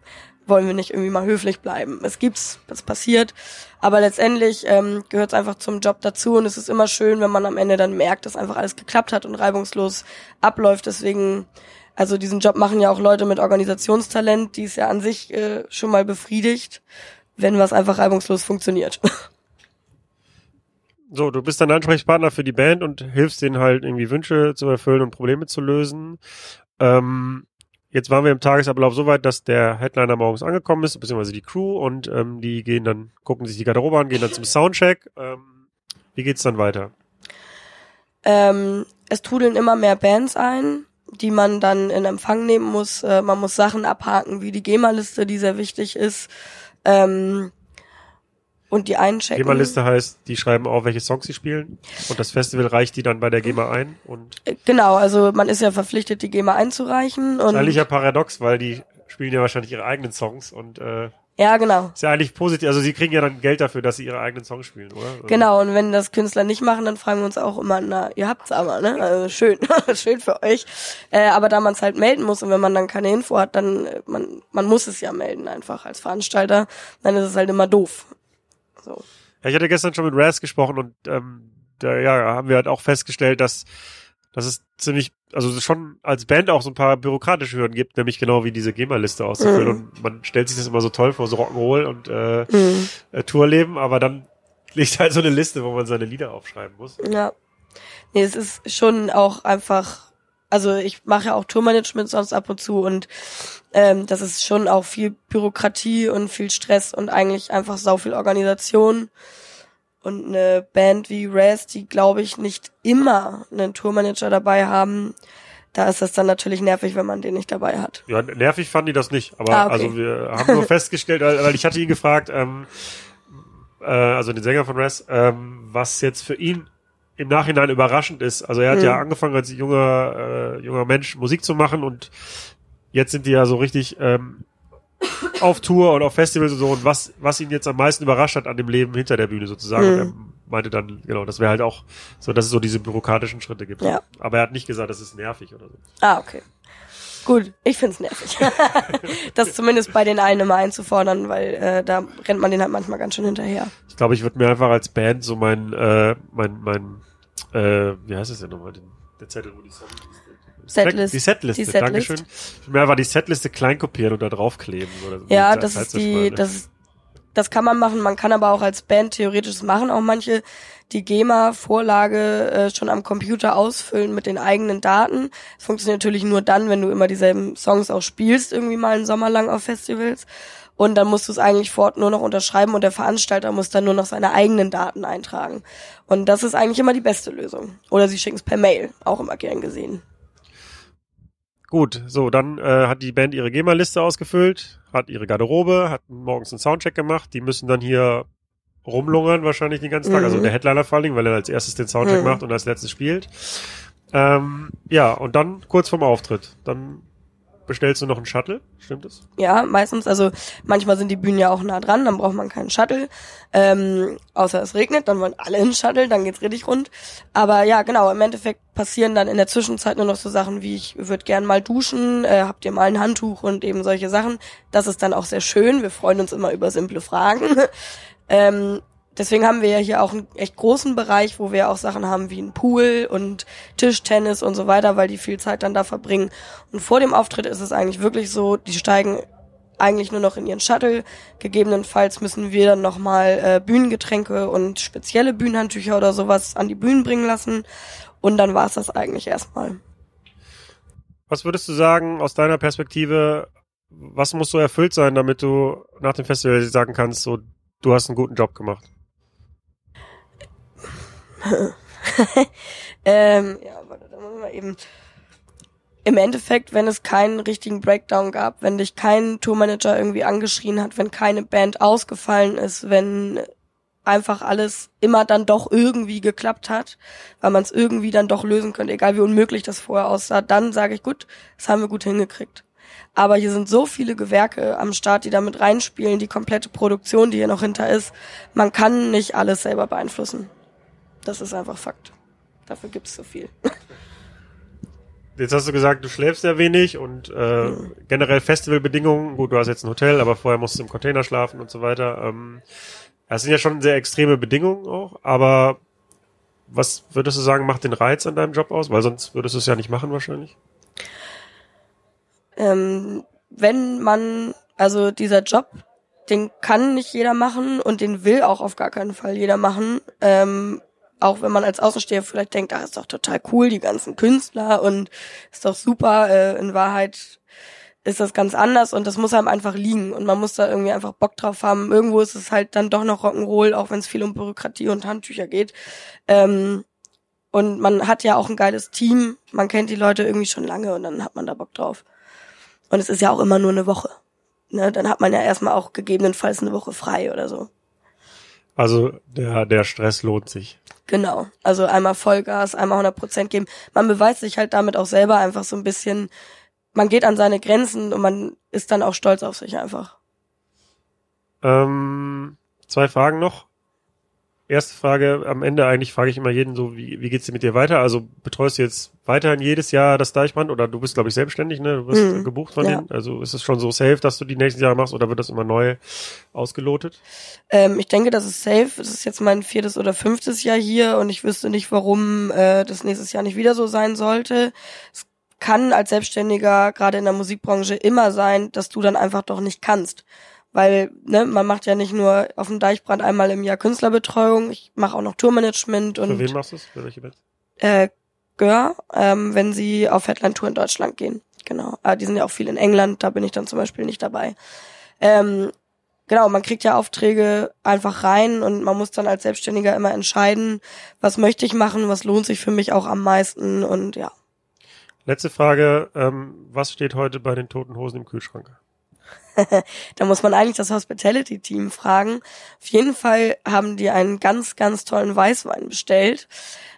S6: wollen wir nicht irgendwie mal höflich bleiben. Es gibt's, das passiert, aber letztendlich ähm, gehört es einfach zum Job dazu und es ist immer schön, wenn man am Ende dann merkt, dass einfach alles geklappt hat und reibungslos abläuft. Deswegen, also diesen Job machen ja auch Leute mit Organisationstalent, die ist ja an sich äh, schon mal befriedigt, wenn was einfach reibungslos funktioniert.
S1: So, du bist dann Ansprechpartner für die Band und hilfst denen halt irgendwie Wünsche zu erfüllen und Probleme zu lösen. Ähm, jetzt waren wir im Tagesablauf so weit, dass der Headliner morgens angekommen ist, beziehungsweise die Crew und ähm, die gehen dann, gucken sich die Garderobe an, gehen dann zum Soundcheck. Ähm, wie geht's dann weiter?
S6: Ähm, es trudeln immer mehr Bands ein, die man dann in Empfang nehmen muss. Äh, man muss Sachen abhaken, wie die GEMA-Liste, die sehr wichtig ist. Ähm, und die einchecken.
S1: GEMA-Liste heißt, die schreiben auf, welche Songs sie spielen und das Festival reicht die dann bei der GEMA ein und
S6: Äh, Genau, also man ist ja verpflichtet, die GEMA einzureichen.
S1: ist
S6: Und
S1: eigentlich ja paradox, weil die spielen ja wahrscheinlich ihre eigenen Songs und äh,
S6: ja, genau.
S1: ist ja eigentlich positiv, also sie kriegen ja dann Geld dafür, dass sie ihre eigenen Songs spielen, oder? Also,
S6: Genau, und wenn das Künstler nicht machen, dann fragen wir uns auch immer, na, ihr habt's aber, ne? Also schön, schön für euch. Äh, aber da man es halt melden muss und wenn man dann keine Info hat, dann, äh, man, man muss es ja melden einfach als Veranstalter, dann ist es halt immer doof. So.
S1: Ja, ich hatte gestern schon mit Raz gesprochen und ähm, da ja, haben wir halt auch festgestellt, dass, dass es ziemlich, also schon als Band auch so ein paar bürokratische Hürden gibt, nämlich genau wie diese GEMA-Liste auszufüllen.
S6: Mhm.
S1: Und man stellt sich das immer so toll vor, so Rock'n'Roll und äh,
S6: Mhm.
S1: äh, Tourleben, aber dann liegt halt so eine Liste, wo man seine Lieder aufschreiben muss.
S6: Ja. Nee, es ist schon auch einfach, also ich mache ja auch Tourmanagement sonst ab und zu und ähm, das ist schon auch viel Bürokratie und viel Stress und eigentlich einfach sau viel Organisation. Und eine Band wie Raz, die glaube ich nicht immer einen Tourmanager dabei haben, da ist das dann natürlich nervig, wenn man den nicht dabei hat.
S1: Ja, nervig fanden die das nicht, aber
S6: Ah, okay.
S1: also wir haben nur festgestellt, weil, ich hatte ihn gefragt, ähm, äh, also den Sänger von Raz, ähm, was jetzt für ihn im Nachhinein überraschend ist. Also er hat
S6: Mhm.
S1: ja angefangen als junger äh, junger Mensch Musik zu machen und jetzt sind die ja so richtig ähm, auf Tour und auf Festivals und so und was was ihn jetzt am meisten überrascht hat an dem Leben hinter der Bühne sozusagen. Und er meinte dann genau, das wäre halt auch so, dass es so diese bürokratischen Schritte gibt.
S6: Ja.
S1: Aber er hat nicht gesagt, das ist nervig oder so.
S6: Ah, okay. Gut, ich find's nervig. das zumindest bei den einen immer einzufordern, weil äh, da rennt man den halt manchmal ganz schön hinterher.
S1: Ich glaube, ich würde mir einfach als Band so mein, äh, mein, mein, äh, wie heißt es denn nochmal, den, der Zettel, wo die Songs
S6: Setlist.
S1: Die Setliste,
S6: Die Setlist.
S1: Dankeschön. Ich würde mir einfach die Setliste klein kopieren und da draufkleben. Oder so.
S6: Ja, das
S1: Zeit
S6: ist
S1: zu
S6: die,
S1: ne?
S6: das ist, das kann man machen. Man kann aber auch als Band theoretisch das machen. Auch manche die GEMA-Vorlage äh, schon am Computer ausfüllen mit den eigenen Daten. Das funktioniert natürlich nur dann, wenn du immer dieselben Songs auch spielst, irgendwie mal einen Sommer lang auf Festivals. Und dann musst du es eigentlich vor Ort nur noch unterschreiben und der Veranstalter muss dann nur noch seine eigenen Daten eintragen. Und das ist eigentlich immer die beste Lösung. Oder sie schicken es per Mail, auch immer gern gesehen.
S1: Gut, so, dann äh, hat die Band ihre GEMA-Liste ausgefüllt, hat ihre Garderobe, hat morgens einen Soundcheck gemacht. Die müssen dann hier rumlungern wahrscheinlich den ganzen Tag.
S6: Mhm.
S1: Also der Headliner vor allen Dingen, weil er als erstes den Soundcheck
S6: Mhm.
S1: macht und als letztes spielt. Ähm, ja, und dann kurz vorm Auftritt. Dann bestellst du noch einen Shuttle, stimmt das?
S6: Ja, meistens, also manchmal sind die Bühnen ja auch nah dran, dann braucht man keinen Shuttle. Ähm, außer es regnet, dann wollen alle einen Shuttle, dann geht's richtig rund. Aber ja, genau, im Endeffekt passieren dann in der Zwischenzeit nur noch so Sachen wie, ich würde gern mal duschen, äh, habt ihr mal ein Handtuch und eben solche Sachen. Das ist dann auch sehr schön. Wir freuen uns immer über simple Fragen. Ähm, deswegen haben wir ja hier auch einen echt großen Bereich, wo wir auch Sachen haben wie ein Pool und Tischtennis und so weiter, weil die viel Zeit dann da verbringen. Und vor dem Auftritt ist es eigentlich wirklich so, die steigen eigentlich nur noch in ihren Shuttle. Gegebenenfalls müssen wir dann nochmal äh, Bühnengetränke und spezielle Bühnenhandtücher oder sowas an die Bühnen bringen lassen. Und dann war es das eigentlich erstmal.
S1: Was würdest du sagen aus deiner Perspektive, was muss so erfüllt sein, damit du nach dem Festival sagen kannst, so, du hast einen guten Job gemacht?
S6: ähm, ja, warte, da müssen wir eben. Im Endeffekt, wenn es keinen richtigen Breakdown gab, wenn dich kein Tourmanager irgendwie angeschrien hat, wenn keine Band ausgefallen ist, wenn einfach alles immer dann doch irgendwie geklappt hat, weil man es irgendwie dann doch lösen könnte, egal wie unmöglich das vorher aussah, dann sage ich, gut, das haben wir gut hingekriegt. Aber hier sind so viele Gewerke am Start, die damit reinspielen, die komplette Produktion, die hier noch hinter ist. Man kann nicht alles selber beeinflussen. Das ist einfach Fakt. Dafür gibt's so viel.
S1: Jetzt hast du gesagt, du schläfst sehr wenig und äh, generell Festivalbedingungen. Gut, du hast jetzt ein Hotel, aber vorher musst du im Container schlafen und so weiter. Ähm, das sind ja schon sehr extreme Bedingungen auch. Aber was würdest du sagen, macht den Reiz an deinem Job aus? Weil sonst würdest du es ja nicht machen wahrscheinlich.
S6: Ähm, wenn man, also dieser Job, den kann nicht jeder machen und den will auch auf gar keinen Fall jeder machen. Ähm, auch wenn man als Außensteher vielleicht denkt, ah, ist doch total cool, die ganzen Künstler und ist doch super. Äh, in Wahrheit ist das ganz anders und das muss einem einfach liegen und man muss da irgendwie einfach Bock drauf haben. Irgendwo ist es halt dann doch noch Rock'n'Roll, auch wenn es viel um Bürokratie und Handtücher geht. Ähm, und man hat ja auch ein geiles Team, man kennt die Leute irgendwie schon lange und dann hat man da Bock drauf. Und es ist ja auch immer nur eine Woche. Ne, dann hat man ja erstmal auch gegebenenfalls eine Woche frei oder so.
S1: Also der, der Stress lohnt sich.
S6: Genau. Also einmal Vollgas, einmal 100 Prozent geben. Man beweist sich halt damit auch selber einfach so ein bisschen. Man geht an seine Grenzen und man ist dann auch stolz auf sich einfach.
S1: Ähm, zwei Fragen noch. Erste Frage, am Ende eigentlich frage ich immer jeden so, wie, wie geht's dir mit dir weiter? Also betreust du jetzt weiterhin jedes Jahr das Deichbrand oder du bist, glaube ich, selbstständig, ne? Du bist
S6: Mhm.
S1: gebucht von
S6: Ja.
S1: denen. Also ist es schon so safe, dass du die nächsten Jahre machst oder wird das immer neu ausgelotet?
S6: Ähm, ich denke, das ist safe. Es ist jetzt mein viertes oder fünftes Jahr hier und ich wüsste nicht, warum äh, das nächstes Jahr nicht wieder so sein sollte. Es kann als Selbstständiger gerade in der Musikbranche immer sein, dass du dann einfach doch nicht kannst. Weil ne, man macht ja nicht nur auf dem Deichbrand einmal im Jahr Künstlerbetreuung, ich mache auch noch Tourmanagement
S1: Für
S6: und
S1: wen machst du es? Für welche Bands?
S6: äh, Gör, ähm, wenn sie auf Headline-Tour in Deutschland gehen. Genau. Aber die sind ja auch viel in England, da bin ich dann zum Beispiel nicht dabei. Ähm, genau, man kriegt ja Aufträge einfach rein und man muss dann als Selbstständiger immer entscheiden, was möchte ich machen, was lohnt sich für mich auch am meisten und ja.
S1: Letzte Frage, ähm, was steht heute bei den Toten Hosen im Kühlschrank?
S6: Da muss man eigentlich das Hospitality-Team fragen. Auf jeden Fall haben die einen ganz, ganz tollen Weißwein bestellt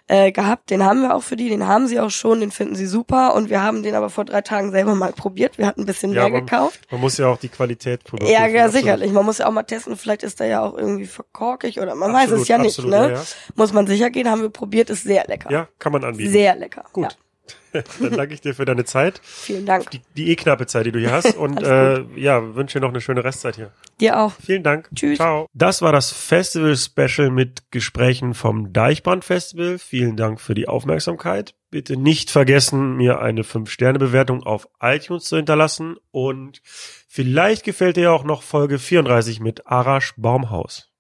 S6: äh, gehabt. Den haben wir auch für die, den haben sie auch schon, den finden sie super. Und wir haben den aber vor drei Tagen selber mal probiert. Wir hatten ein bisschen
S1: Ja,
S6: mehr
S1: man-
S6: gekauft.
S1: Man muss ja auch die Qualität prüfen.
S6: Ja, ja, sicherlich. Man muss ja auch mal testen, vielleicht ist der ja auch irgendwie verkorkig oder man weiß
S1: Absolut,
S6: es ja nicht,
S1: absolut,
S6: ne?
S1: ja, ja.
S6: Muss man sicher gehen, haben wir probiert, ist sehr lecker.
S1: Ja, kann man anbieten.
S6: Sehr lecker.
S1: Gut. Dann danke ich dir für deine Zeit,
S6: vielen Dank.
S1: die, die eh knappe Zeit, die du hier hast und äh, ja, wünsche dir noch eine schöne Restzeit hier.
S6: Dir auch.
S1: Vielen Dank.
S6: Tschüss.
S1: Ciao. Das war das Festival-Special mit Gesprächen vom Deichbrand-Festival. Vielen Dank für die Aufmerksamkeit. Bitte nicht vergessen, mir eine 5-Sterne-Bewertung auf iTunes zu hinterlassen und vielleicht gefällt dir auch noch Folge 34 mit Arash Baumhaus.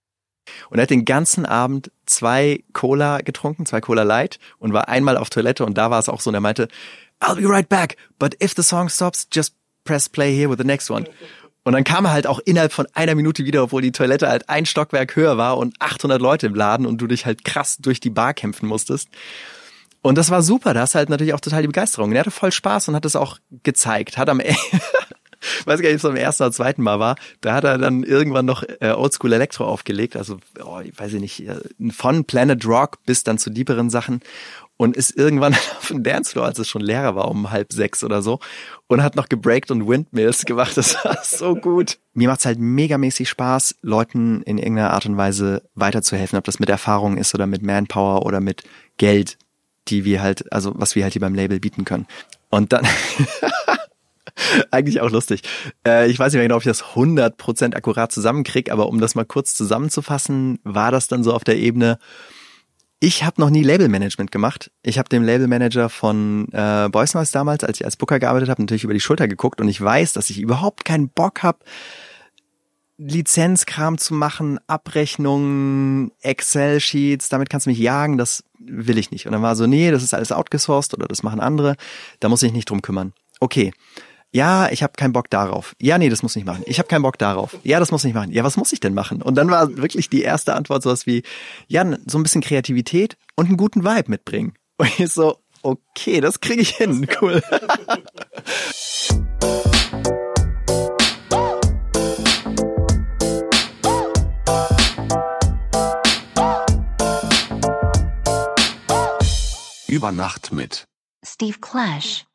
S8: Und er hat den ganzen Abend zwei Cola getrunken, zwei Cola Light und war einmal auf Toilette und da war es auch so und er meinte, I'll be right back, but if the song stops, just press play here with the next one. Und dann kam er halt auch innerhalb von einer Minute wieder, obwohl die Toilette halt ein Stockwerk höher war und 800 Leute im Laden und du dich halt krass durch die Bar kämpfen musstest. Und das war super, da hast halt natürlich auch total die Begeisterung. Und er hatte voll Spaß und hat es auch gezeigt. Hat am Ende, weiß gar nicht, ob es am ersten oder zweiten Mal war, da hat er dann irgendwann noch äh, Oldschool Electro aufgelegt, also oh, ich weiß ich nicht, äh, von Planet Rock bis dann zu deeperen Sachen und ist irgendwann auf dem Dancefloor, als es schon leerer war, um halb sechs oder so und hat noch gebreakt und Windmills gemacht. Das war so gut. Mir macht's halt megamäßig Spaß, Leuten in irgendeiner Art und Weise weiterzuhelfen, ob das mit Erfahrung ist oder mit Manpower oder mit Geld, die wir halt, also was wir halt hier beim Label bieten können. Und dann eigentlich auch lustig. Äh, ich weiß nicht mehr genau, ob ich das 100% akkurat zusammenkrieg, aber um das mal kurz zusammenzufassen, war das dann so auf der Ebene, ich habe noch nie Labelmanagement gemacht. Ich habe dem Labelmanager von äh, Boys Noise damals, als ich als Booker gearbeitet habe, natürlich über die Schulter geguckt und ich weiß, dass ich überhaupt keinen Bock habe, Lizenzkram zu machen, Abrechnungen, Excel-Sheets, damit kannst du mich jagen, das will ich nicht. Und dann war so, nee, das ist alles outgesourced oder das machen andere, da muss ich nicht drum kümmern. Okay, ja, ich habe keinen Bock darauf. Ja, nee, das muss nicht machen. Ich habe keinen Bock darauf. Ja, das muss nicht machen. Ja, was muss ich denn machen? Und dann war wirklich die erste Antwort sowas wie, ja, so ein bisschen Kreativität und einen guten Vibe mitbringen. Und ich so, okay, das kriege ich hin. Cool.
S7: Über Nacht mit
S9: Steve Clash.